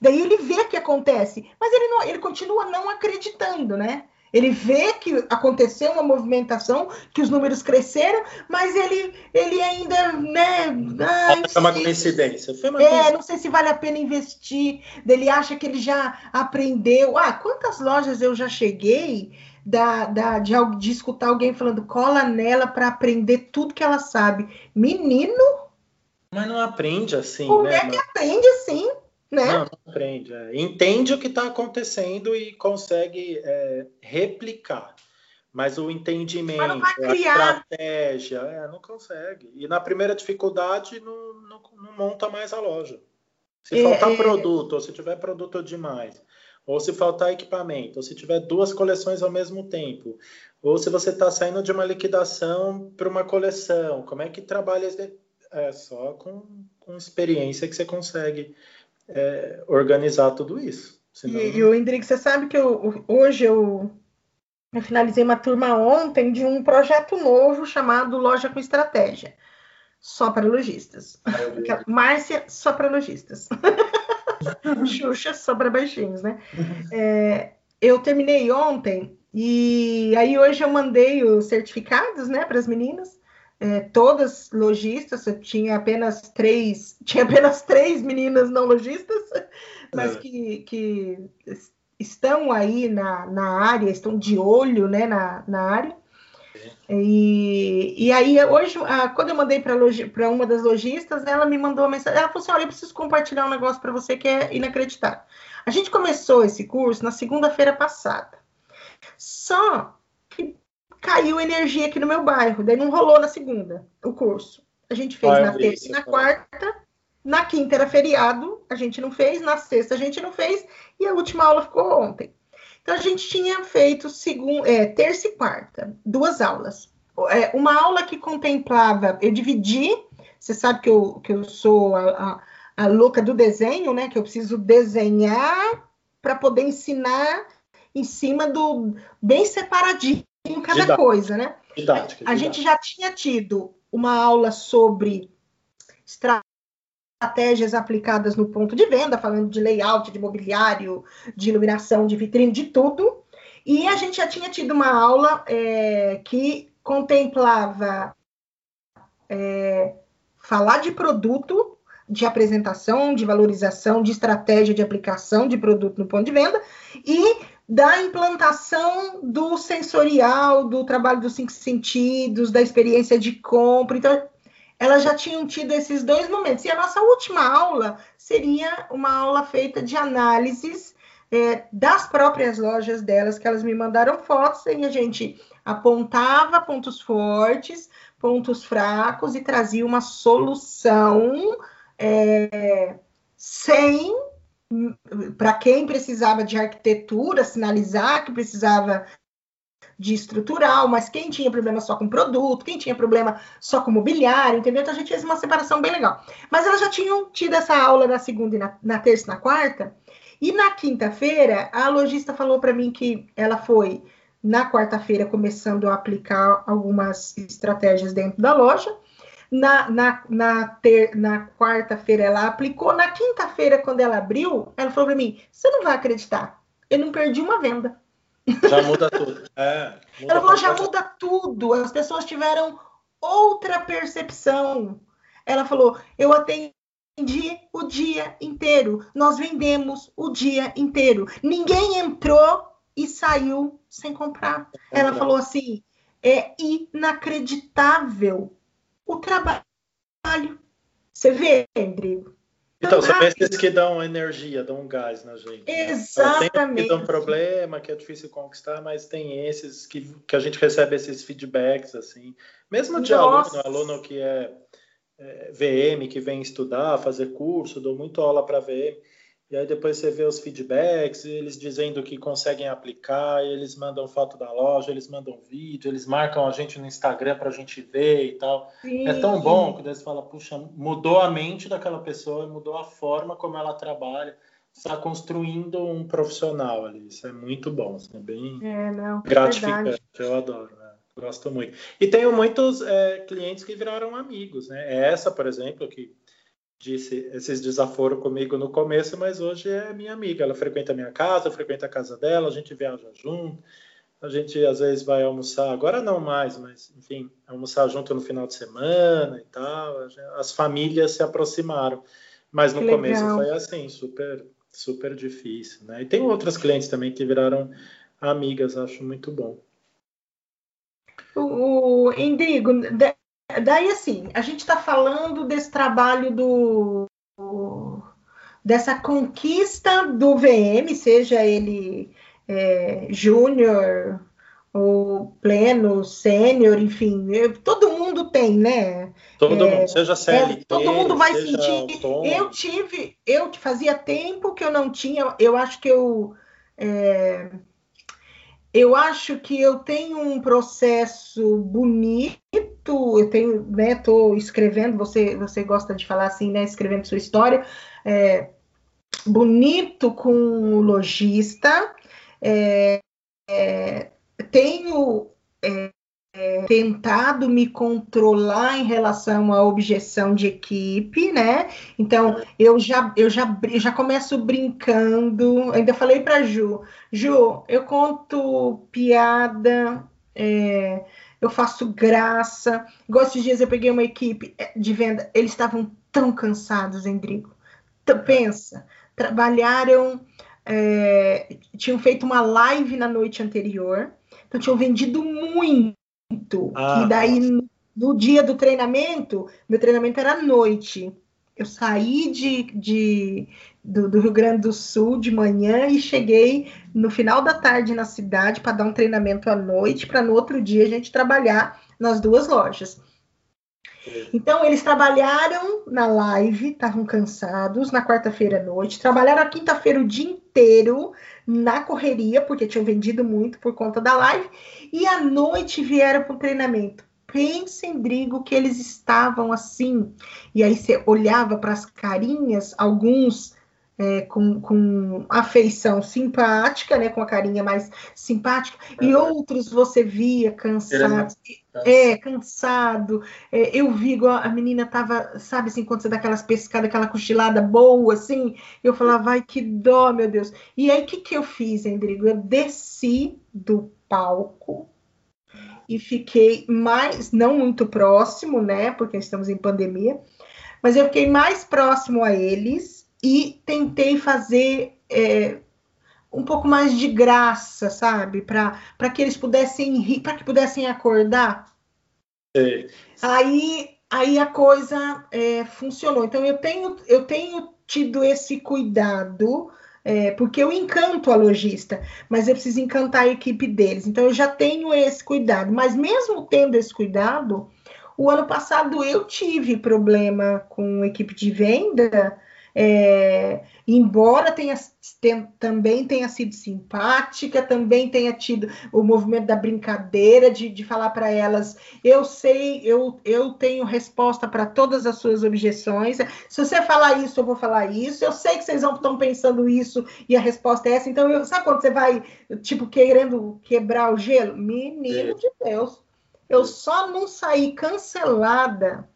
Daí ele vê o que acontece, mas ele, não, ele continua não acreditando, né? Ele vê que aconteceu uma movimentação, que os números cresceram, mas ele, ele ainda, né? ai, É uma coincidência. Foi uma é, coincidência. não sei se vale a pena investir. Ele acha que ele já aprendeu. Ah, quantas lojas eu já cheguei da, da, de, de escutar alguém falando cola nela para aprender tudo que ela sabe. Menino, Mas não aprende assim, como né? é que aprende assim, né? Não, não aprende. é. Entende o que está acontecendo e consegue é, replicar. Mas o entendimento, Mas a estratégia, é, não consegue. E na primeira dificuldade, não, não- não monta mais a loja. Se É, faltar é. produto, ou se tiver produto demais, ou se faltar equipamento, ou se tiver duas coleções ao mesmo tempo, ou se você está saindo de uma liquidação para uma coleção, como é que trabalha? É só com, com experiência que você consegue é, organizar tudo isso. Senão, E, e o Endrigo, você sabe que eu, hoje eu, eu finalizei uma turma ontem de um projeto novo chamado Loja com Estratégia. Só para lojistas. Márcia, só para lojistas. Xuxa, só para baixinhos, né? É, eu terminei ontem e aí hoje eu mandei os certificados, né, para as meninas. É, todas lojistas, eu tinha apenas três, tinha apenas três meninas não lojistas, mas É. que, que estão aí na, na área, estão de olho, né, na, na área. E, e aí, hoje, ah, quando eu mandei para uma das lojistas, ela me mandou uma mensagem. Ela falou assim: Olha, eu preciso compartilhar um negócio para você que é inacreditável. A gente começou esse curso na segunda-feira passada. Só caiu energia aqui no meu bairro, daí não rolou na segunda o curso. A gente fez Ah, na terça e isso, na tá. quarta. Na quinta era feriado, a gente não fez. Na sexta a gente não fez. E a última aula ficou ontem. Então a gente tinha feito segunda, é, terça e quarta, duas aulas. É, uma aula que contemplava, eu dividi, você sabe que eu, que eu sou a, a, a louca do desenho, né? Que eu preciso desenhar para poder ensinar em cima do bem separadinho cada Didático. coisa, né? didática. A gente já tinha tido uma aula sobre estratégias aplicadas no ponto de venda, falando de layout, de mobiliário, de iluminação, de vitrine, de tudo. E a gente já tinha tido uma aula é, que contemplava é, falar de produto, de apresentação, de valorização, de estratégia de aplicação de produto no ponto de venda e da implantação do sensorial, do trabalho dos cinco sentidos, da experiência de compra. Então, elas já tinham tido esses dois momentos. E a nossa última aula seria uma aula feita de análises é, das próprias lojas delas, que elas me mandaram fotos e a gente apontava pontos fortes, pontos fracos e trazia uma solução é, sem para quem precisava de arquitetura, sinalizar que precisava de estrutural, mas quem tinha problema só com produto, quem tinha problema só com mobiliário, entendeu? Então a gente fez uma separação bem legal. Mas elas já tinham tido essa aula na segunda, na, na terça e na quarta, e na quinta-feira a lojista falou para mim que ela foi na quarta-feira começando a aplicar algumas estratégias dentro da loja. Na, na, na, ter, na quarta-feira ela aplicou. Na quinta-feira, quando ela abriu, ela falou para mim: Você não vai acreditar. eu não perdi uma venda. Já muda tudo. É, muda ela falou, já muda tudo. As pessoas tiveram outra percepção. Ela falou, eu atendi o dia inteiro. Nós vendemos o dia inteiro. Ninguém entrou e saiu sem comprar. Ela falou assim: é inacreditável o trabalho. Você vê, Rodrigo? Então, são esses que dão energia, dão gás na gente. Exatamente. Né? Tem que dão problema, que é difícil conquistar, mas tem esses que, que a gente recebe esses feedbacks, assim. Mesmo de Nossa. aluno, aluno que é, é, VM, que vem estudar, fazer curso, dou muito aula para VM e aí depois você vê os feedbacks, eles dizendo que conseguem aplicar, eles mandam foto da loja, eles mandam vídeo, eles marcam a gente no Instagram para a gente ver e tal. Sim. É tão bom que você fala, puxa, mudou a mente daquela pessoa, mudou a forma como ela trabalha, está construindo um profissional ali. Isso é muito bom, isso é bem é, não, gratificante. Verdade. Eu adoro. Né? Gosto muito. E tenho muitos é, clientes que viraram amigos, né? Essa, por exemplo, que disse esses desaforos comigo no começo, mas hoje é minha amiga. Ela frequenta a minha casa, frequenta a casa dela, a gente viaja junto, a gente às vezes vai almoçar, agora não mais, mas enfim, almoçar junto no final de semana e tal. As famílias se aproximaram, mas no começo foi assim, super, super difícil, né? E tem outras clientes também que viraram amigas, acho muito bom. O, o Indigo, Daí, assim, a gente está falando desse trabalho do. dessa conquista do VM, seja ele é, júnior ou pleno, sênior, enfim, todo mundo tem, né? Todo é, mundo, seja CLT, é, todo mundo vai sentir. Eu tive, eu fazia tempo que eu não tinha, eu acho que eu é, eu acho que eu tenho um processo bonito, eu tenho, né, estou escrevendo, você, você gosta de falar assim, né, escrevendo sua história, é, bonito com o lojista, é, é, tenho é, tentado me controlar em relação à objeção de equipe, né? Então eu já eu já eu já começo brincando. Ainda falei para Ju, Ju, eu conto piada, é, eu faço graça. Igual esses dias eu peguei uma equipe é, de venda, eles estavam tão cansados, Endrigo. Pensa, trabalharam, é, tinham feito uma live na noite anterior, então tinham vendido muito ah, e daí, no, no, dia do treinamento, meu treinamento era à noite. Eu saí de, de do, do, Rio Grande do Sul de manhã e cheguei no final da tarde na cidade para dar um treinamento à noite, para no outro dia a gente trabalhar nas duas lojas. Então, eles trabalharam na live, estavam cansados, na quarta-feira à noite, trabalharam a quinta-feira o dia inteiro na correria, porque tinham vendido muito por conta da live, e à noite vieram para o treinamento. Pensem, Drigo, que eles estavam assim. E aí você olhava para as carinhas, alguns é, com, com afeição simpática, né, com a carinha mais simpática, é. e outros você via cansados, é, cansado. É, eu vi igual a menina tava, sabe assim, quando você dá aquelas pescadas, aquela cochilada boa, assim, eu falava, vai que dó, meu Deus. E aí, o que, que eu fiz, Rodrigo? Eu desci do palco e fiquei mais, não muito próximo, né, porque estamos em pandemia, mas eu fiquei mais próximo a eles e tentei fazer é, um pouco mais de graça, sabe? Para que eles pudessem rir, para que pudessem acordar. É. Aí, aí a coisa é, funcionou. Então eu tenho, eu tenho tido esse cuidado. É, porque eu encanto a lojista, mas eu preciso encantar a equipe deles. Então eu já tenho esse cuidado. Mas mesmo tendo esse cuidado, o ano passado eu tive problema com a equipe de venda é, embora tenha, tem, também tenha sido simpática, também tenha tido o movimento da brincadeira, de, de falar para elas: eu sei, eu, eu tenho resposta para todas as suas objeções. Se você falar isso, eu vou falar isso. Eu sei que vocês estão pensando isso e a resposta é essa. Então, eu, sabe quando você vai, tipo, querendo quebrar o gelo? Menino é. de Deus. Eu só não saí cancelada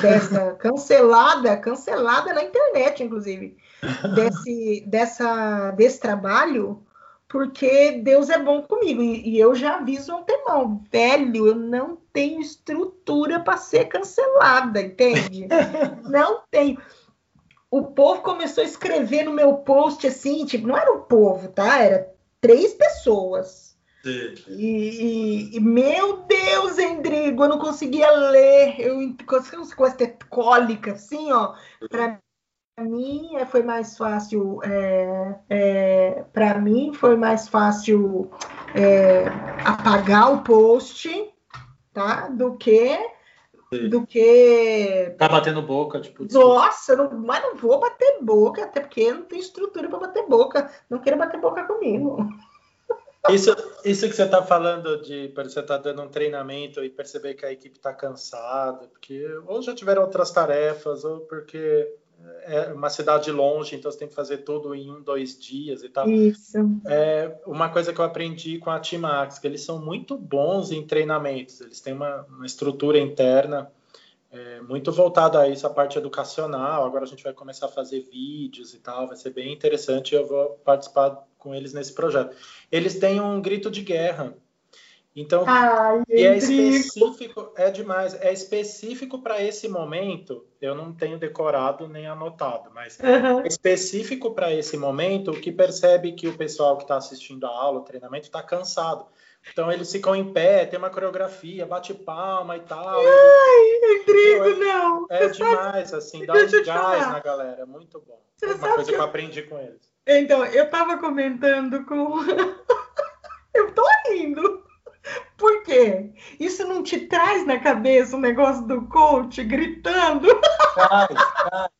dessa cancelada, cancelada na internet, inclusive. desse, dessa, desse trabalho, porque Deus é bom comigo. E, e eu já aviso antemão, velho, eu não tenho estrutura para ser cancelada, entende? não tenho. O povo começou a escrever no meu post assim, tipo, não era o povo, tá? Era três pessoas. E, e, meu Deus, Endrigo, eu não conseguia ler. Eu conseguia ter cólica, assim, ó. Para mim é, foi mais fácil. É, é, para mim foi mais fácil é, apagar o post, tá? Do que do que. Tá batendo boca, tipo. Nossa, não, mas não vou bater boca, até porque não tem estrutura para bater boca. Não quero bater boca comigo. Isso, isso que você está falando de você estar tá dando um treinamento e perceber que a equipe está cansada, porque ou já tiveram outras tarefas, ou porque é uma cidade longe, então você tem que fazer tudo em um, dois dias e tal. Isso. É uma coisa que eu aprendi com a Timax, que eles são muito bons em treinamentos, eles têm uma, uma estrutura interna é, muito voltada a isso, a parte educacional. Agora a gente vai começar a fazer vídeos e tal, vai ser bem interessante. Eu vou participar com eles nesse projeto. Eles têm um grito de guerra. Então, Ai, e é específico, é demais, é específico para esse momento. Eu não tenho decorado nem anotado, mas uhum. é específico para esse momento que percebe que o pessoal que está assistindo a aula, o treinamento, está cansado. Então eles ficam em pé, tem uma coreografia, bate palma e tal. Ai, Rodrigo, não. É, é demais, assim, dá um gás na galera, muito bom. Você é uma coisa que eu... eu aprendi com eles. Então, eu tava comentando com. eu tô rindo. Por quê? Isso não te traz na cabeça o negócio do coach gritando? Traz, traz.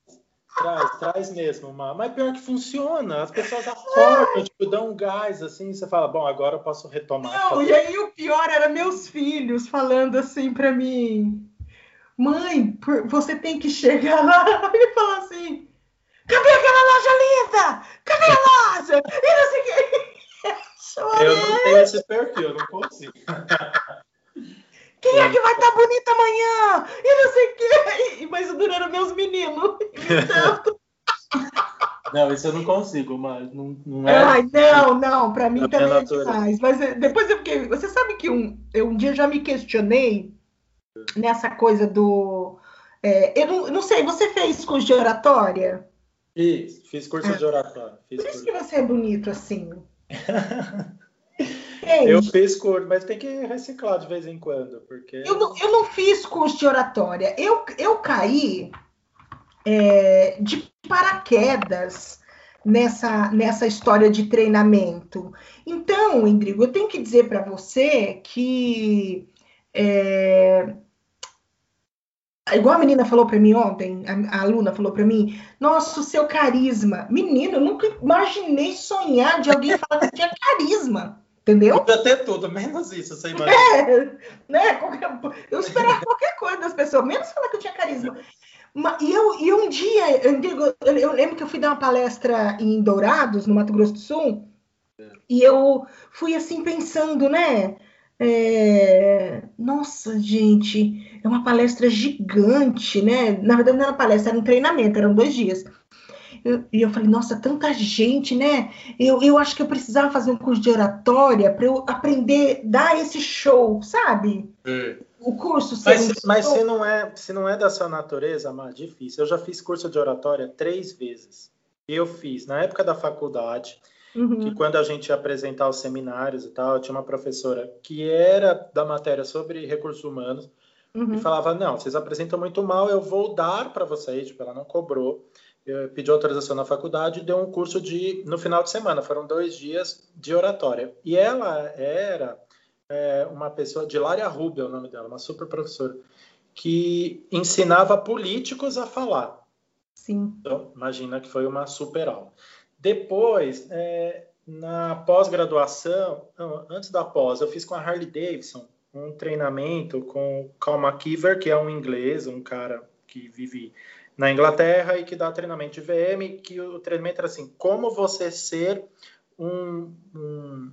Traz, traz mesmo, mas pior que funciona. As pessoas acordam, tipo, dão um gás assim, você fala, bom, agora eu posso retomar. Não, e aí o pior era meus filhos falando assim para mim, mãe, você tem que chegar lá e falar assim, cadê aquela loja linda? Cadê a loja? E não sei o que. Eu não tenho esse perfil, eu não consigo. Quem é que vai estar tá bonita amanhã? E não sei o quê. Mas durando meus meninos. Então... Não, isso eu não consigo, mas não, não é. Ai, não, não, para mim também é demais. Mas eh, depois eu fiquei. Você sabe que um, eu um dia já me questionei nessa coisa do. É, eu, não, não sei, você fez curso de oratória? Fiz, fiz curso ah. de oratória. Fiz Por isso curso. que você é bonito assim. Eu fiz curso, mas tem que reciclar de vez em quando, porque... Eu não, eu não fiz curso de oratória. Eu, eu caí é, de paraquedas nessa, nessa história de treinamento. Então, Indrigo, eu tenho que dizer para você que... É, igual a menina falou para mim ontem, a, a aluna falou para mim, nossa, o seu carisma. Menino, eu nunca imaginei sonhar de alguém falar que tinha carisma. Entendeu? Podia ter tudo, menos isso, você imagina. É, né? Qualquer, eu esperava qualquer coisa das pessoas, menos falar que eu tinha carisma. E eu, e um dia, eu, eu, eu, lembro que eu fui dar uma palestra em Dourados, no Mato Grosso do Sul, é. e eu fui assim pensando, né? É... Nossa, gente, é uma palestra gigante, né? Na verdade, não era palestra, era um treinamento, eram dois dias. Eu, e eu falei, nossa, tanta gente, né? Eu, eu acho que eu precisava fazer um curso de oratória para eu aprender, dar esse show, sabe? É. O curso Mas, um mas se, não é, se não é da sua natureza, é difícil. Eu já fiz curso de oratória três vezes. Eu fiz na época da faculdade, uhum. que quando a gente ia apresentar os seminários e tal, tinha uma professora que era da matéria sobre recursos humanos, uhum. e falava: Não, vocês apresentam muito mal, eu vou dar para vocês. Tipo, ela não cobrou pediu autorização na faculdade e deu um curso de no final de semana. Foram dois dias de oratória. E ela era é, uma pessoa, de Lária Rubio é o nome dela, uma super professora, que ensinava políticos a falar. Sim. Então, imagina que foi uma super aula. Depois, é, na pós-graduação, antes da pós, eu fiz com a Harley Davidson um treinamento com o Cal McKeever, que é um inglês, um cara que vive na Inglaterra e que dá treinamento de VM, que o treinamento era assim, como você ser um, um,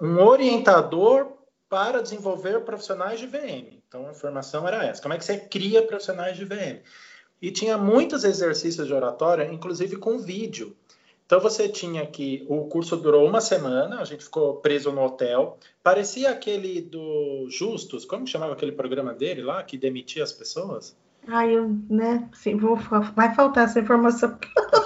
um orientador para desenvolver profissionais de VM. Então, a formação era essa. Como é que você cria profissionais de VM? e tinha muitos exercícios de oratória, inclusive com vídeo. Então você tinha que o curso durou uma semana, a gente ficou preso no hotel. Parecia aquele do Justus, como chamava aquele programa dele lá que demitia as pessoas? Ah, eu, né? Sim, vou, vai faltar essa informação.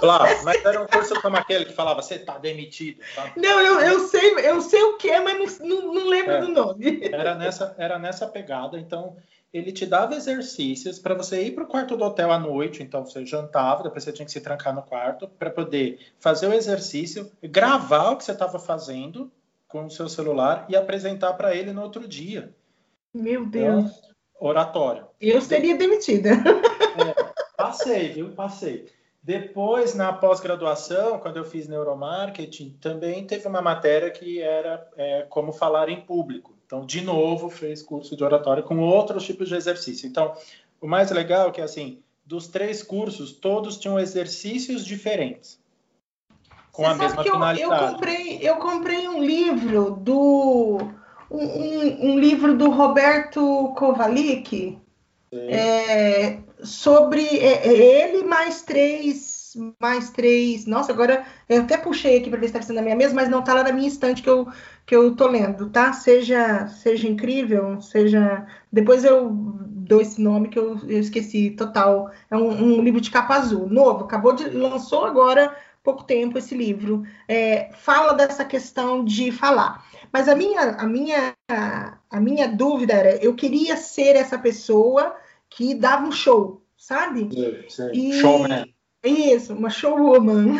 Claro, mas era um curso como aquele que falava, você tá demitido. Tá? Não, eu, eu sei, eu sei o que é, mas não, não, não lembro É. do nome. Era nessa, era nessa pegada, então ele te dava exercícios para você ir para o quarto do hotel à noite, então você jantava, depois você tinha que se trancar no quarto para poder fazer o exercício, gravar o que você estava fazendo com o seu celular e apresentar para ele no outro dia. Meu Deus. Então, oratório. Eu seria demitida. Passei, viu? Passei. Depois, na pós-graduação, quando eu fiz neuromarketing, também teve uma matéria que era é, como falar em público. Então, de novo, fez curso de oratória com outros tipos de exercício. Então, o mais legal é que, assim, dos três cursos, todos tinham exercícios diferentes. Com Você a mesma que eu, eu finalidade. comprei, eu comprei um livro do um, um- livro do Roberto Kovalik é, sobre é, é ele mais três mais três. Nossa, agora eu até puxei aqui para ver se está na minha mesa, mas não está lá na minha estante que eu que eu tô lendo, tá? Seja seja incrível, seja depois eu dou esse nome que eu, eu esqueci total. É um, um livro de capa azul, novo, acabou de lançou agora pouco tempo esse livro. É, fala dessa questão de falar. Mas a minha, a minha, a minha dúvida era, eu queria ser essa pessoa que dava um show, sabe? Sim, sim. E- Showman. Isso, uma showwoman.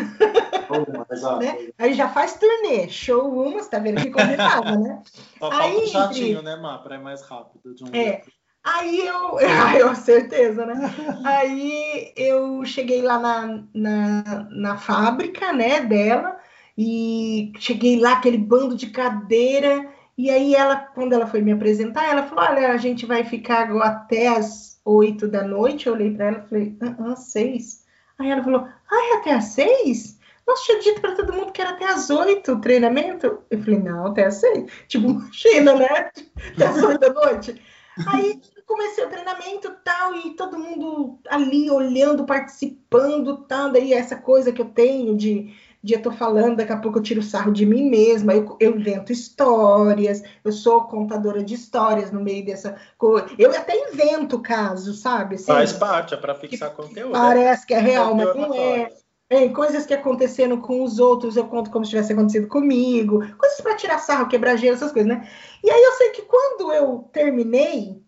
Showman, exato. Né? Aí já faz turnê, showwoman, você tá vendo que combinava, né? Só falta Aí, um chatinho, né, Má? Para ir mais rápido. De um É. Aí eu, ai, eu certeza, né? Aí eu cheguei lá na, na, na fábrica, né, dela, e cheguei lá, aquele bando de cadeira, e aí ela, quando ela foi me apresentar, ela falou, olha, a gente vai ficar até as oito da noite, eu olhei para ela e falei, ah, ah, seis? Aí ela falou, ah, é até às seis? Nossa, tinha dito para todo mundo que era até às oito o treinamento. Eu falei, não, até às seis. Tipo, imagina, né? Até às oito da noite. Aí comecei o treinamento tal, e todo mundo ali olhando, participando, tal. Daí essa coisa que eu tenho de, eu tô falando, daqui a pouco eu tiro sarro de mim mesma, eu, eu invento histórias, eu sou contadora de histórias no meio dessa coisa. Eu até invento casos, sabe? Assim, Faz parte, é para fixar conteúdo. né? parece que é real, mas Conteúdo não é. É, coisas que aconteceram com os outros, eu conto como se tivesse acontecido comigo, coisas para tirar sarro, quebrar gelo, essas coisas, né? E aí eu sei que quando eu terminei,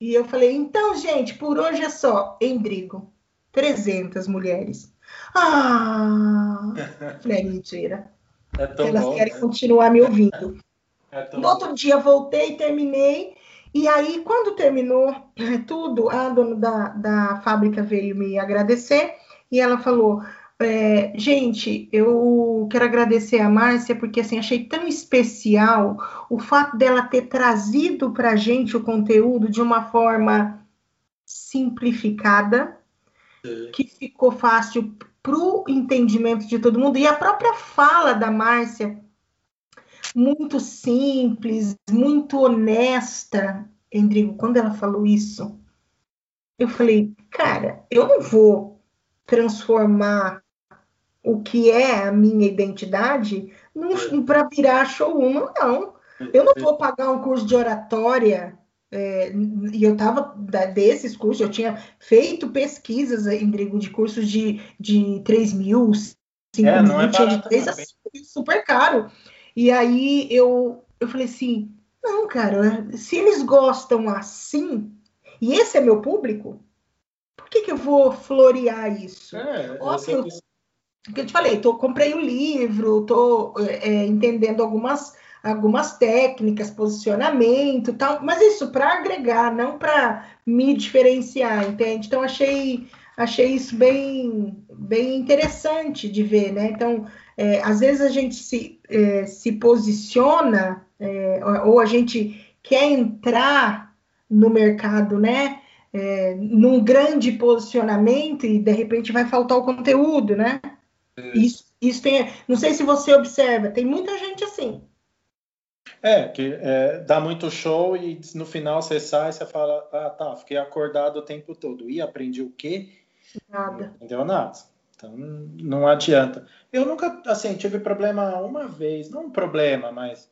e eu falei, então, gente, por hoje é só, Endrigo, 300 mulheres. Ah! Falei, é mentira. É tão Elas bom. querem né? continuar me ouvindo. É No outro dia voltei, terminei. E aí, quando terminou tudo, a dona da, da fábrica veio me agradecer e ela falou: é, gente, eu quero agradecer a Márcia porque assim achei tão especial o fato dela ter trazido para a gente o conteúdo de uma forma simplificada, que ficou fácil para o entendimento de todo mundo. E a própria fala da Márcia, muito simples, muito honesta. Endrigo, quando ela falou isso, eu falei, cara, eu não vou transformar o que é a minha identidade para virar showwoman, não. Eu não vou pagar um curso de oratória. É, e eu estava desses cursos, eu tinha feito pesquisas, Endrigo, de cursos de, de 3 mil, 5 É, mil, é tinha de barato, 3 não, a bem- super caro. E aí eu, eu falei assim, não, cara, se eles gostam assim, e esse é meu público, por que, que eu vou florear isso? É, esse é o- Porque eu te falei, tô, comprei o livro, tô é, é, entendendo algumas, algumas técnicas, posicionamento tal, mas isso para agregar, não para me diferenciar, entende? Então achei, achei isso bem, bem interessante de ver, né? Então, é, às vezes a gente se, é, se posiciona, é, ou a gente quer entrar no mercado, né? É, num grande posicionamento e de repente vai faltar o conteúdo, né? Isso, isso tem. Não sei se você observa, tem muita gente assim. É, que é, dá muito show e no final você sai e você fala, ah, tá, fiquei acordado o tempo todo. E aprendi o quê? Nada. Não entendeu nada. Então não adianta. Eu nunca, assim, tive problema uma vez, não um problema, mas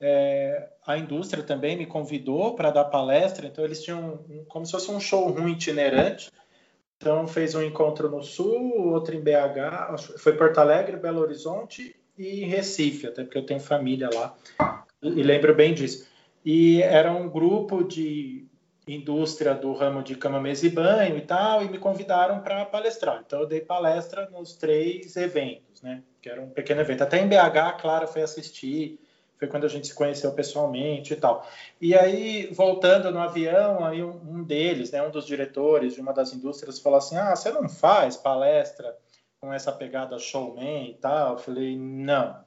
é, a indústria também me convidou para dar palestra, então eles tinham um, como se fosse um showroom itinerante. Então fez um encontro no Sul, outro em BH, foi Porto Alegre, Belo Horizonte e Recife, até porque eu tenho família lá e lembro bem disso. E era um grupo de indústria do ramo de cama, mesa e banho e tal, e me convidaram para palestrar. Então eu dei palestra nos três eventos, né? Que era um pequeno evento. Até em BH, a Clara foi assistir, foi quando a gente se conheceu pessoalmente e tal. E aí, voltando no avião, aí um, um deles, né, um dos diretores de uma das indústrias, falou assim: Ah, você não faz palestra com essa pegada showman e tal? Eu falei: Não,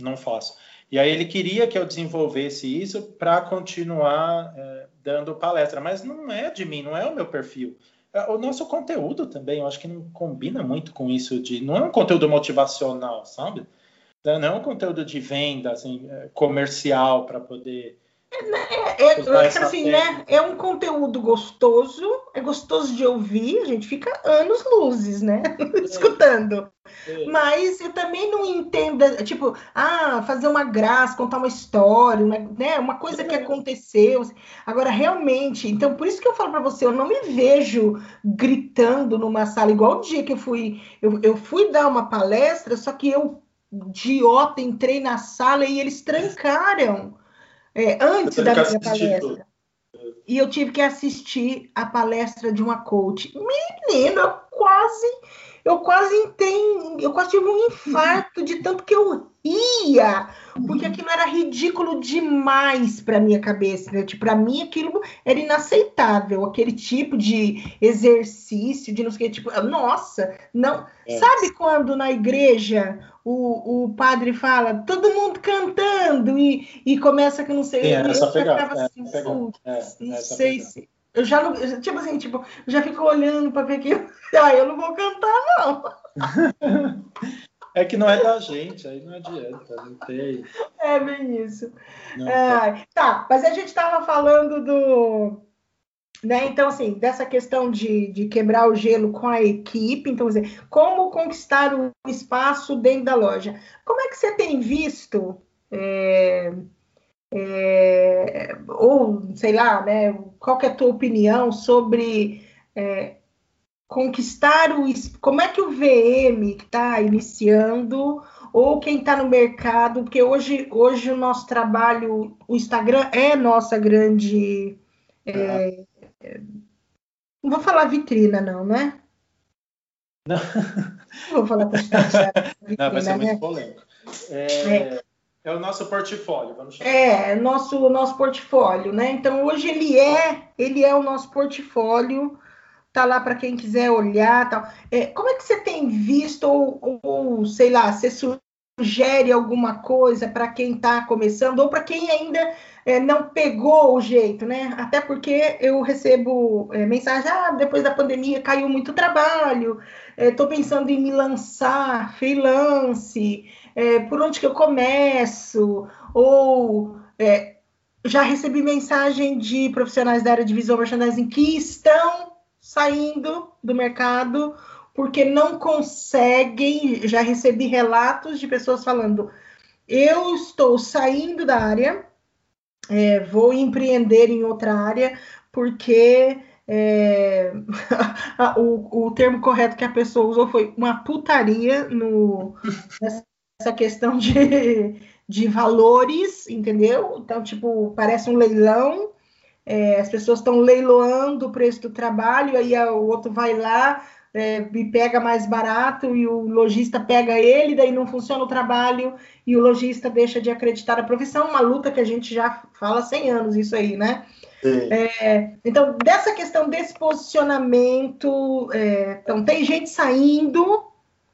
não faço. E aí ele queria que eu desenvolvesse isso para continuar é, dando palestra, mas não é de mim, não é o meu perfil. É, o nosso conteúdo também, eu acho que não combina muito com isso de, não é um conteúdo motivacional, sabe? Não é um conteúdo de venda, assim, é, comercial para poder é, é, é assim, né? É um conteúdo gostoso, é gostoso de ouvir, a gente fica anos luzes, né? É. Escutando. É. Mas eu também não entendo, tipo, ah, fazer uma graça, contar uma história, uma, né? Uma coisa que é. aconteceu. Agora, realmente, então por isso que eu falo para você, eu não me vejo gritando numa sala, igual o dia que eu fui, eu, eu fui dar uma palestra, só que eu, idiota, entrei na sala e eles trancaram é, antes da minha palestra. E eu tive que assistir a palestra de uma coach. Menino, eu quase, eu quase entendi, eu quase tive um infarto de tanto que eu ria, porque aquilo era ridículo demais para minha cabeça, né? Tipo, para mim aquilo era inaceitável, aquele tipo de exercício, de não sei o que, tipo, nossa, não. É. Sabe quando na igreja o, o padre fala, todo mundo cantando e, e começa que não sei, Sim, eu, essa pegada, é, assim, é, não sei se eu já não, tipo assim, tipo, já fico olhando para ver que ah, eu não vou cantar não. É que não é da gente, aí não adianta, não tem. É bem isso. É, tá, mas a gente estava falando do. Né, então, assim, dessa questão de, de quebrar o gelo com a equipe, então, dizer, como conquistar o espaço dentro da loja. Como é que você tem visto, é, é, ou sei lá, né, qual é a tua opinião sobre é, conquistar o. Como é que o VM que está iniciando, ou quem está no mercado, porque hoje, hoje o nosso trabalho, o Instagram é nossa grande. É, é, não vou falar vitrina, não, né? Não. não vou falar vitrina, Não, vai ser muito né? polêmico. É, é, é. o nosso portfólio, vamos chamar. É, nosso nosso portfólio, né? Então hoje ele é, ele é o nosso portfólio tá lá para quem quiser olhar, tal. É, como é que você tem visto ou, ou sei lá, você sugere alguma coisa para quem está começando ou para quem ainda é, não pegou o jeito, né? Até porque eu recebo é, mensagem, ah, depois da pandemia caiu muito trabalho, estou é, pensando em me lançar freelance, é, por onde que eu começo? Ou é, já recebi mensagem de profissionais da área de visual merchandising que estão saindo do mercado porque não conseguem. Já recebi relatos de pessoas falando: eu estou saindo da área, é, vou empreender em outra área, porque é, o, o, termo correto que a pessoa usou foi uma putaria no, nessa questão de, de valores, entendeu? Então, tipo, parece um leilão é, as pessoas estão leiloando o preço do trabalho, aí o outro vai lá é, e pega mais barato e o lojista pega ele, daí não funciona o trabalho e o lojista deixa de acreditar na profissão, uma luta que a gente já fala há 100 anos, isso aí, né? É, então, dessa questão desse posicionamento, é, então tem gente saindo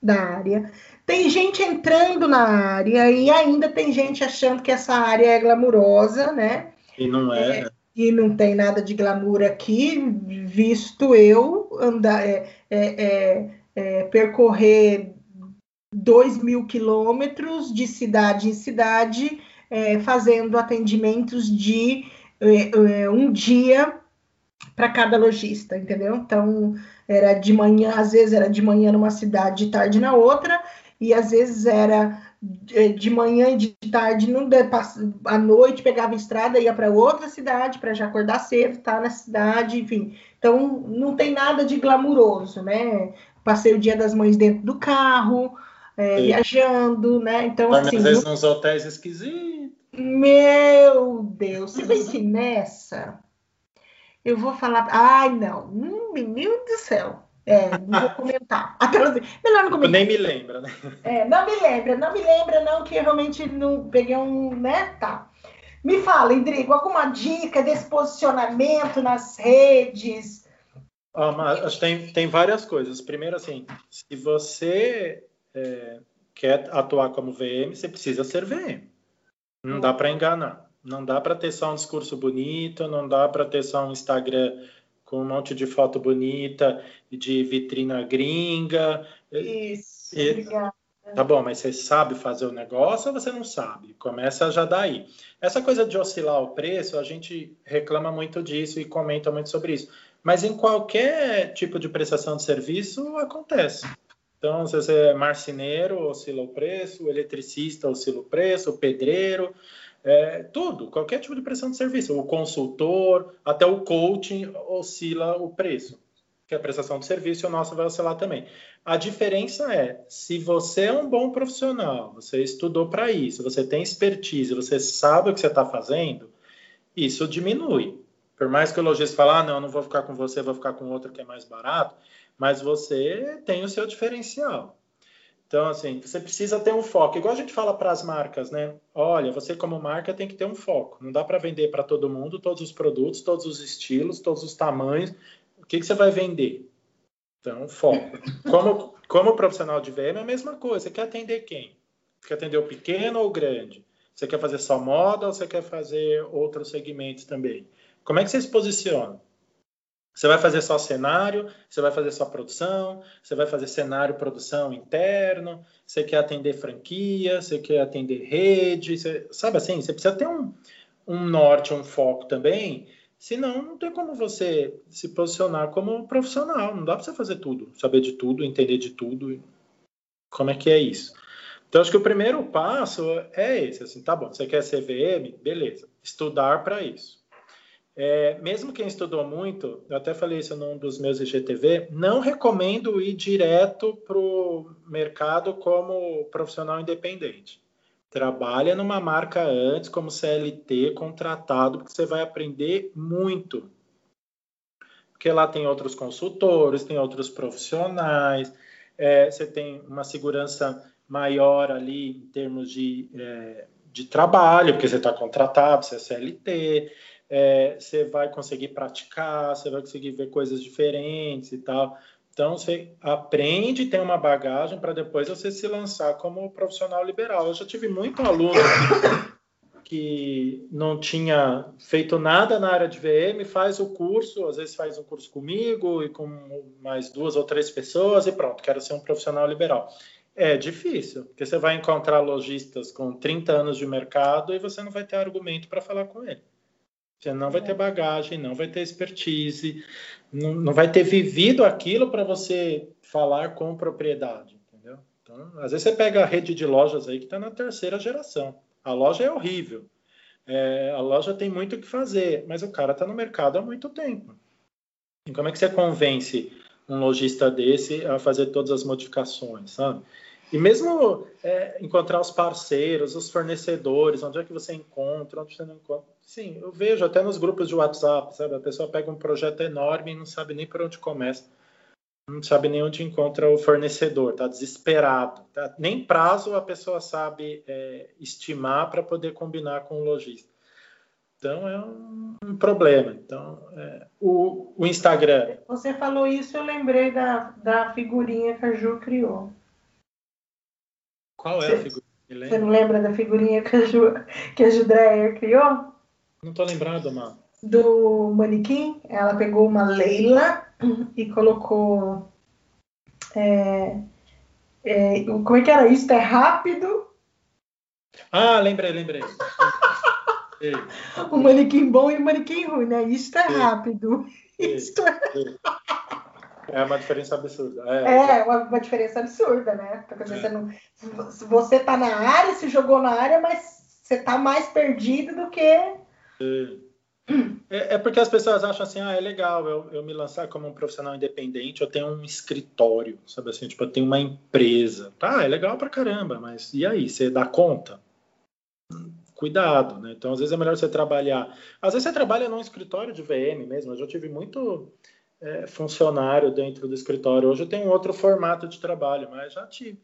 da área, tem gente entrando na área e ainda tem gente achando que essa área é glamurosa, né? E não é. é e não tem nada de glamour aqui, visto eu andar, é, é, é, é percorrer dois mil quilômetros de cidade em cidade é, fazendo atendimentos de é, um dia para cada lojista, entendeu? Então, era de manhã, às vezes era de manhã numa cidade, de tarde na outra, e às vezes era de manhã e de tarde, não à noite pegava estrada, ia para outra cidade para já acordar cedo, estar tá na cidade, enfim. Então não tem nada de glamuroso, né? Passei o dia das mães dentro do carro, é, viajando, né? Então Mas, assim. Às vezes nos hotéis esquisitos. Meu Deus, se bem que nessa eu vou falar. Ai, não, hum, menino do céu. É, não vou comentar. Aquelas... Melhor não comentar. Nem me lembra, né? É, não me lembra, não me lembra, não, que eu realmente não peguei um, né? Tá. Me fala, Indrigo, alguma dica desse posicionamento nas redes? Ah, mas tem, tem várias coisas. Primeiro, assim, se você é, quer atuar como VM, você precisa ser VM. Não dá para enganar. Não dá para ter só um discurso bonito, não dá para ter só um Instagram com um monte de foto bonita de vitrina gringa. Isso, e, obrigada. Tá bom, mas você sabe fazer o negócio ou você não sabe? Começa já daí. Essa coisa de oscilar o preço, a gente reclama muito disso e comenta muito sobre isso. Mas em qualquer tipo de prestação de serviço acontece. Então, se você é marceneiro, oscila o preço, eletricista oscila o preço, o pedreiro, é, tudo, qualquer tipo de prestação de serviço, o consultor, até o coaching oscila o preço, que é a prestação de serviço, o nosso vai oscilar também. A diferença é, se você é um bom profissional, você estudou para isso, você tem expertise, você sabe o que você está fazendo, isso diminui. Por mais que o lojista fale, ah, não, não vou ficar com você, vou ficar com outro que é mais barato, mas você tem o seu diferencial. Então, assim, você precisa ter um foco. Igual a gente fala para as marcas, né? Olha, você como marca tem que ter um foco. Não dá para vender para todo mundo todos os produtos, todos os estilos, todos os tamanhos. O que, que você vai vender? Então, foco. Como, como profissional de VM é a mesma coisa. Você quer atender quem? Você quer atender o pequeno ou o grande? Você quer fazer só moda ou você quer fazer outros segmentos também? Como é que você se posiciona? Você vai fazer só cenário, você vai fazer só produção, você vai fazer cenário, produção interno, você quer atender franquia, você quer atender rede, você, sabe assim? Você precisa ter um, um norte, um foco também, senão não tem como você se posicionar como profissional, não dá para você fazer tudo, saber de tudo, entender de tudo. Como é que é isso? Então, acho que o primeiro passo é esse, assim, tá bom, você quer ser VM? Beleza, estudar para isso. É, mesmo quem estudou muito, eu até falei isso num dos meus IGTV, não recomendo ir direto para o mercado como profissional independente. Trabalha numa marca antes, como CLT, contratado, porque você vai aprender muito. Porque lá tem outros consultores, tem outros profissionais, é, você tem uma segurança maior ali em termos de, é, de trabalho, porque você está contratado, você é CLT é, você vai conseguir praticar, você vai conseguir ver coisas diferentes e tal. Então, você aprende, tem uma bagagem para depois você se lançar como profissional liberal. Eu já tive muito aluno que não tinha feito nada na área de VM, faz o curso, às vezes faz um curso comigo e com mais duas ou três pessoas e pronto, quero ser um profissional liberal. É difícil, porque você vai encontrar lojistas com 30 anos de mercado e você não vai ter argumento para falar com ele. Você não vai ter é. bagagem, não vai ter expertise, não, não vai ter vivido aquilo para você falar com propriedade, entendeu? Então, às vezes você pega a rede de lojas aí que está na terceira geração. A loja é horrível. É, a loja tem muito o que fazer, mas o cara está no mercado há muito tempo. E como é que você convence um lojista desse a fazer todas as modificações, sabe? E mesmo é, encontrar os parceiros, os fornecedores, onde é que você encontra, onde você não encontra. Sim, eu vejo até nos grupos de WhatsApp, sabe? A pessoa pega um projeto enorme e não sabe nem por onde começa. Não sabe nem onde encontra o fornecedor, está desesperado. Tá? Nem prazo a pessoa sabe é, estimar para poder combinar com o lojista. Então é um, um problema. Então, é, o, o, Instagram. Você falou isso, eu lembrei da, da figurinha que a Ju criou. Qual é você, a figurinha? Você não lembra da figurinha que a Ju, que a Ju Dreyer criou? Não tô lembrado, Má. Do manequim, ela pegou uma Leila e colocou. É, é, como é que era isso? É rápido? Ah, lembrei, lembrei. o manequim bom e o manequim ruim, né? Isto é rápido. Isto é... É uma diferença absurda. É, é uma, uma, diferença absurda, né? Porque é. você não, se você tá na área, se jogou na área, mas você tá mais perdido do que. É. É, é, porque as pessoas acham assim, ah, é legal eu, eu me lançar como um profissional independente, eu tenho um escritório, sabe assim, tipo, eu tenho uma empresa. Tá, é legal pra caramba, mas e aí, você dá conta? Cuidado, né? Então, às vezes é melhor você trabalhar. Às vezes você trabalha num escritório de VM mesmo, eu já tive muito é, funcionário dentro do escritório. Hoje eu tenho outro formato de trabalho, mas já tive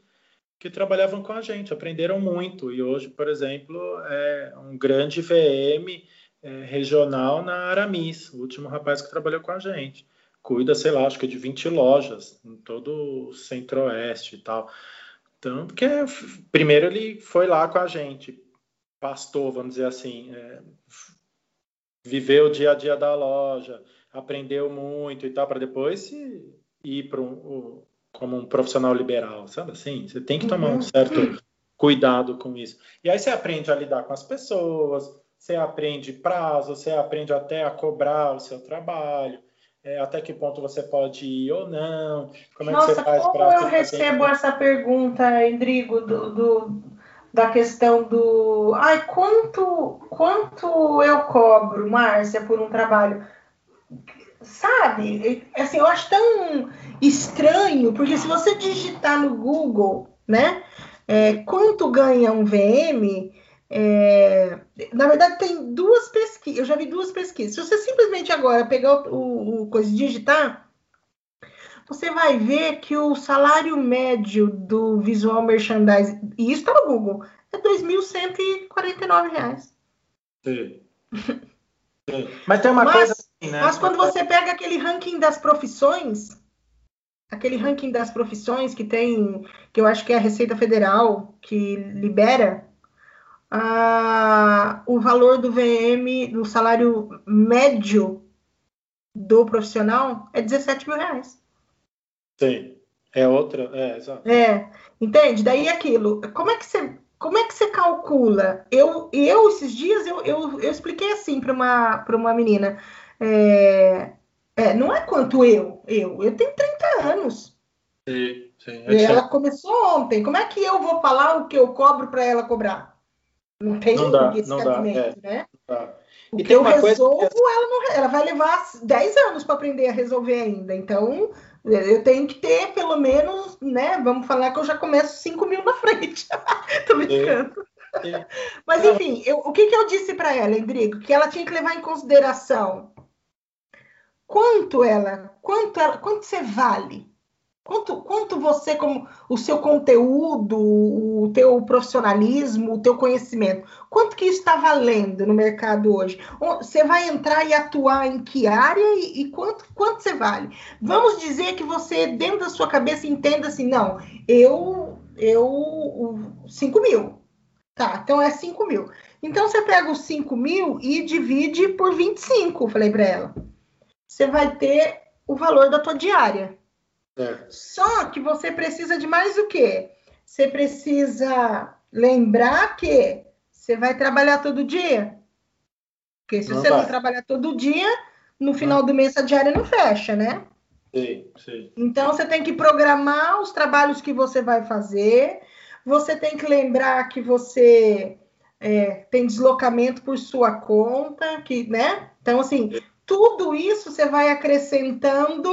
que trabalhavam com a gente, aprenderam muito. E hoje, por exemplo, é um grande VM é, regional na Aramis, o último rapaz que trabalhou com a gente. Cuida, sei lá, acho que de 20 lojas em todo o centro-oeste e tal. Então, porque primeiro ele foi lá com a gente, pastor, vamos dizer assim, é, viveu o dia a dia da loja, aprendeu muito e tal, para depois ir para um, como um profissional liberal, sabe assim? Você tem que tomar um uhum. certo cuidado com isso. E aí você aprende a lidar com as pessoas, você aprende prazo, você aprende até a cobrar o seu trabalho, é, até que ponto você pode ir ou não. Como é Nossa, que você faz como eu recebo essa pergunta, Endrigo, do, do, da questão do. Ai, quanto, quanto eu cobro, Márcia, por um trabalho? sabe? Assim, eu acho tão estranho, porque se você digitar no Google, né, é, quanto ganha um VM, é, na verdade tem duas pesquisas, eu já vi duas pesquisas. Se você simplesmente agora pegar o, o, o coisa digitar, você vai ver que o salário médio do visual merchandising, e isso está no Google, é R$ 2.149. Sim. Sim. Mas tem uma Mas, coisa né? Mas quando você pega aquele ranking das profissões, aquele ranking das profissões que tem, que eu acho que é a Receita Federal que libera, o valor do VM, do salário médio do profissional é 17 mil reais. Sim, é outra, é, exato. É, entende? Daí aquilo, como é que você como é que você calcula? Eu, eu esses dias, eu, eu, eu expliquei assim para uma, uma menina. É, é, não é quanto eu, eu, eu tenho 30 anos. Sim, sim, é ela começou ontem. Como é que eu vou falar o que eu cobro para ela cobrar? Não tem não dá, esse não dá, é, né? Não dá. O e que eu resolvo, que... ela, não, ela vai levar 10 anos para aprender a resolver ainda. Então, eu tenho que ter pelo menos, né? Vamos falar que eu já começo 5 mil na frente. Tô brincando. Mas enfim, eu, o que, que eu disse para ela, Endrigo? Que ela tinha que levar em consideração quanto ela, quanto ela, quanto você vale? Quanto, quanto você, como o seu conteúdo, o teu profissionalismo, o teu conhecimento, quanto que está valendo no mercado hoje? Você vai entrar e atuar em que área e, e, quanto, quanto você vale? Vamos dizer que você, dentro da sua cabeça, entenda assim, não, eu, eu, 5 mil. Tá, então é 5 mil. Então você pega os 5 mil e divide por 25, falei para ela você vai ter o valor da tua diária. É. Só que você precisa de mais o quê? Você precisa lembrar que você vai trabalhar todo dia. Porque se não você vai. não trabalhar todo dia, no final do mês a diária não fecha, né? Sim, sim. Então você tem que programar os trabalhos que você vai fazer. Você tem que lembrar que você é, tem deslocamento por sua conta, que, né? Então, assim, tudo isso você vai acrescentando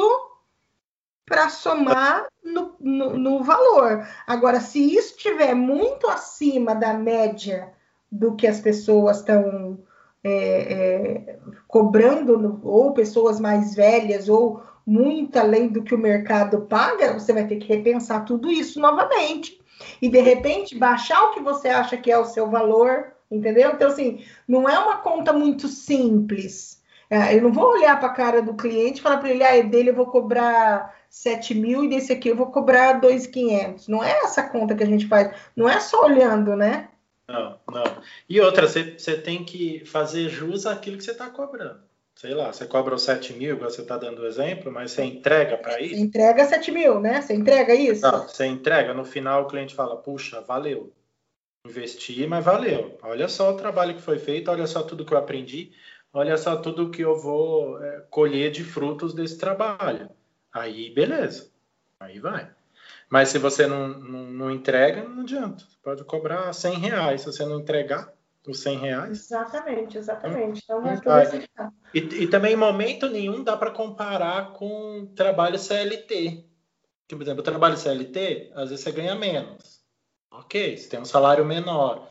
para somar no, no, no, valor. Agora, se isso estiver muito acima da média do que as pessoas estão é, é, cobrando, ou pessoas mais velhas, ou muito além do que o mercado paga, você vai ter que repensar tudo isso novamente. E de repente baixar o que você acha que é o seu valor, entendeu? Então, assim, não é uma conta muito simples é, eu não vou olhar para a cara do cliente e falar para ele, ah, é dele eu vou cobrar 7 mil e desse aqui eu vou cobrar 2,500. Não é essa conta que a gente faz, não é só olhando, né? Não, não. E outra, você tem que fazer jus àquilo que você está cobrando. Sei lá, você cobra os 7 mil, igual você está dando o exemplo, mas você entrega para isso? Você entrega 7 mil, né? Você entrega isso? Não, você entrega, no final o cliente fala, puxa, valeu. Investi, mas valeu. Olha só o trabalho que foi feito, olha só tudo que eu aprendi, olha só tudo que eu vou é, colher de frutos desse trabalho. Aí, beleza. Aí vai. Mas se você não, não, não entrega, não adianta. Você pode cobrar 100 reais. Se você não entregar os 100 reais. Exatamente, exatamente. Então, não vai. E, e também, em momento nenhum, dá para comparar com trabalho CLT. Por exemplo, o trabalho CLT, às vezes você ganha menos. Ok, você tem um salário menor.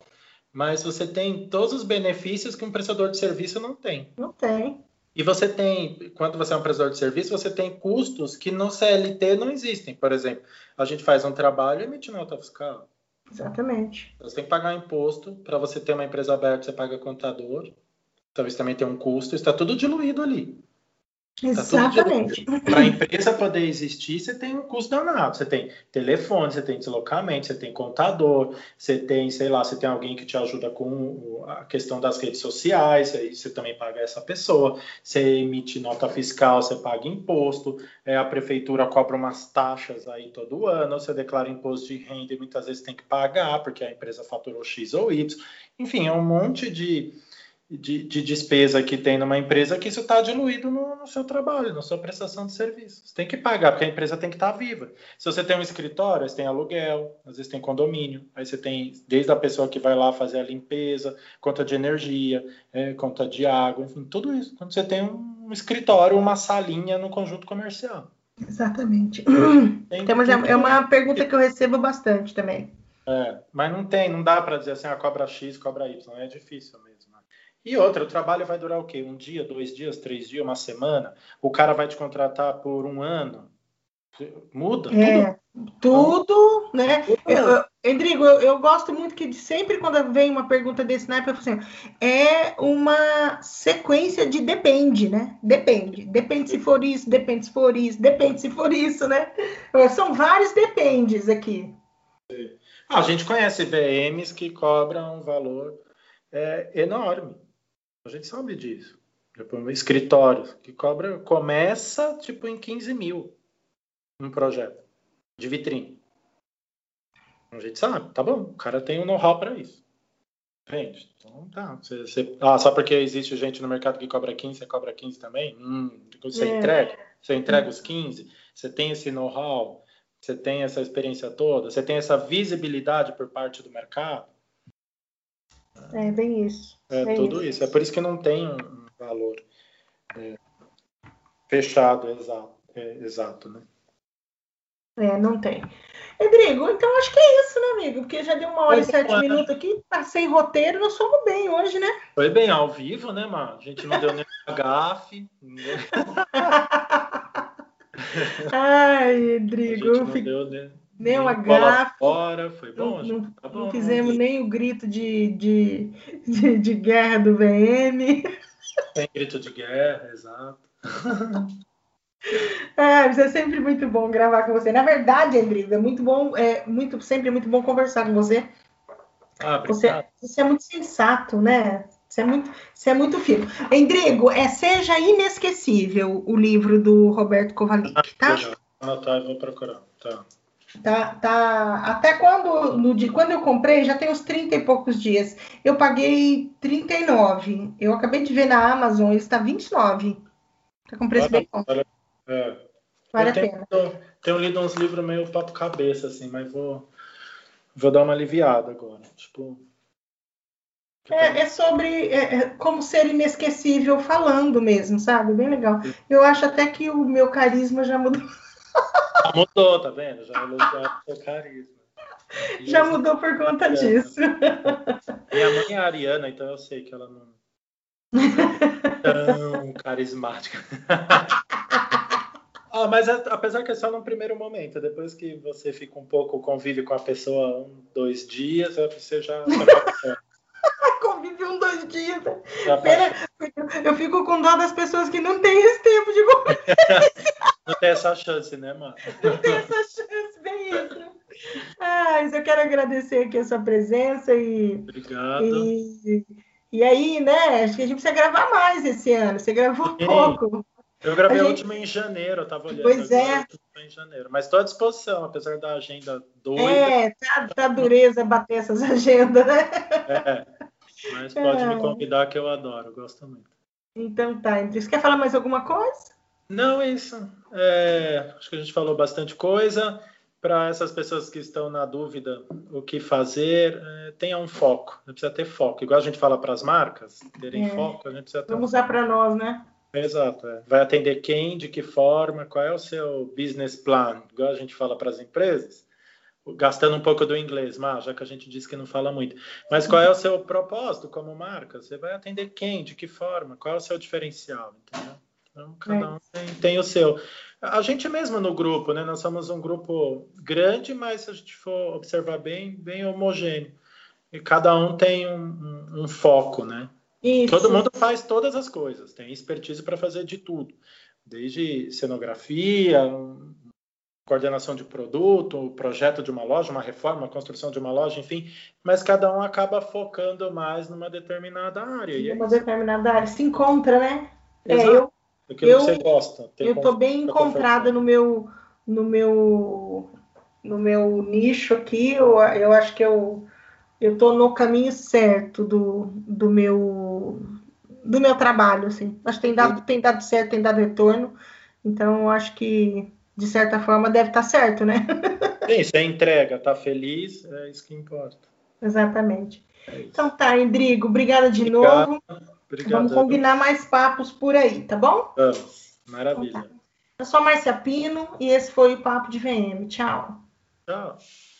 Mas você tem todos os benefícios que um prestador de serviço não tem. Não tem. E você tem, quando você é um prestador de serviço, você tem custos que no CLT não existem. Por exemplo, a gente faz um trabalho e emite nota fiscal. Exatamente. Você tem que pagar imposto. Para você ter uma empresa aberta, você paga contador. Talvez também tenha um custo. Está tudo diluído ali. Tá Exatamente. Para a empresa poder existir, você tem um custo danado. Você tem telefone, você tem deslocamento, você tem contador, você tem, sei lá, você tem alguém que te ajuda com a questão das redes sociais, aí você também paga essa pessoa. Você emite nota fiscal, você paga imposto, é, a prefeitura cobra umas taxas aí todo ano, você declara imposto de renda e muitas vezes tem que pagar, porque a empresa faturou X ou Y. Enfim, é um monte de de, de, despesa que tem numa empresa que isso está diluído no, no, seu trabalho, na sua prestação de serviços. Você tem que pagar, porque a empresa tem que estar tá viva. Se você tem um escritório, você tem aluguel, às vezes tem condomínio, aí você tem desde a pessoa que vai lá fazer a limpeza, conta de energia, é, conta de água, enfim, tudo isso. Quando você tem um escritório, uma salinha no conjunto comercial. Exatamente. Tem, Temos, é uma pergunta que eu recebo bastante também. É, mas não tem, não dá para dizer assim, a ah, cobra X, cobra Y, é difícil mesmo. E outra, o trabalho vai durar o quê? Um dia, dois dias, três dias, uma semana? O cara vai te contratar por um ano? Muda? É, tudo, tudo né? Tudo. Eu, Endrigo, eu, eu, gosto muito que sempre quando vem uma pergunta desse eu falo assim, é uma sequência de depende, né? Depende. Depende se for isso, depende se for isso, depende se for isso, né? São vários dependes aqui. Ah, a gente conhece VMs que cobram um valor é, enorme. A gente sabe disso. Tipo, escritórios que cobra, começa tipo em 15 mil um projeto de vitrine. A gente sabe, tá bom, o cara tem um know-how para isso. Vende. Então tá. Você, você, ah, só porque existe gente no mercado que cobra 15, você cobra 15 também? Hum, você é. entrega? Você entrega os 15? Você tem esse know-how? Você tem essa experiência toda? Você tem essa visibilidade por parte do mercado? É bem isso. É, é tudo isso. isso. É por isso que não tem um valor é, fechado, exato, é, exato, né? É, não tem. Rodrigo, então acho que é isso, né, amigo? Porque já deu uma hora e sete né? minutos aqui, passei roteiro, nós fomos bem hoje, né? Foi bem, ao vivo, né, mano? A gente não deu nem gafe. Ai, Rodrigo. A gente não deu, né? Nem uma gafa. Fora, foi bom, não, não, tá bom, não fizemos não. nem o grito de, de, de, de, guerra do VM. Tem grito de guerra, exato. Ah, é sempre muito bom gravar com você. Na verdade, Endrigo, é muito bom, é muito, sempre muito bom conversar com você. Ah, você, você é muito sensato, né? Você é muito, você é muito fino. Endrigo, é Seja Inesquecível o livro do Roberto Kovalik, tá? Ah, tá, eu vou procurar. Tá. Tá, tá. Até quando, no dia, quando eu comprei, já tem uns 30 e poucos dias. Eu paguei 39. Eu acabei de ver na Amazon, ele está 29. Tá com preço bem bom. É. Vale a tenho, pena. Tenho lido uns livros meio papo cabeça, assim, mas vou, vou dar uma aliviada agora. Tipo. É, é, sobre é, é, como ser inesquecível falando mesmo, sabe? Bem legal. Eu acho até que o meu carisma já mudou. Já mudou, tá vendo? Já mudou o seu carisma. E Já mudou por conta é. disso. Minha mãe é ariana, então eu sei que ela não é tão carismática. ah, mas é, apesar que é só no primeiro momento, depois que você fica um pouco, convive com a pessoa um, dois dias, você já. convive um, dois dias. Pera, eu fico com dó das pessoas que não têm esse tempo de convivência. Não tem essa chance, né, mano? Não tem essa chance, bem isso. Ah, eu quero agradecer aqui a sua presença e. Obrigado. E, e aí, né, acho que a gente precisa gravar mais esse ano. Você gravou Sim. pouco. Eu gravei a, gente... última em janeiro, eu tava olhando. Pois é. Em janeiro. Mas estou à disposição, apesar da agenda doida. É, tá, tá dureza bater essas agendas, né? É. Mas pode é. me convidar que eu adoro, gosto muito. Então tá, André. Você quer falar mais alguma coisa? Não, é isso. É, acho que a gente falou bastante coisa. Para essas pessoas que estão na dúvida o que fazer, é, tenha um foco. Precisa ter foco. Igual a gente fala para as marcas, terem é. foco, a gente precisa ter Vamos um usar para nós, né? Exato. É. Vai atender quem, de que forma, qual é o seu business plan, igual a gente fala para as empresas gastando um pouco do inglês, mas já que a gente disse que não fala muito. Mas qual é o seu propósito como marca? Você vai atender quem? De que forma? Qual é o seu diferencial? Entendeu? Então, cada é. um tem, tem, o seu. A gente mesmo no grupo, né? Nós somos um grupo grande, mas se a gente for observar bem, bem homogêneo. E cada um tem um, um, um foco, né? Isso. Todo mundo faz todas as coisas, tem expertise para fazer de tudo, desde cenografia, coordenação de produto, projeto de uma loja, uma reforma, construção de uma loja, enfim, mas cada um acaba focando mais numa determinada área. Numa é determinada área, se encontra, né? Exato. É, eu, Aquilo eu, que você gosta. eu estou bem encontrada no meu, no meu, no meu nicho aqui. Eu, eu acho que eu eu estou no caminho certo do, do meu do meu trabalho, assim. Acho que tem dado, tem dado certo, tem dado retorno. Então, eu acho que de certa forma, deve estar tá certo, né? Sim, você entrega, está feliz, é isso que importa. Exatamente. É então tá, Endrigo, obrigada de Obrigado. novo. Obrigado. Vamos combinar mais papos por aí, tá bom? Vamos, maravilha. Então, tá. Eu sou a Márcia Pino e esse foi o Papo de VM. Tchau. Tchau.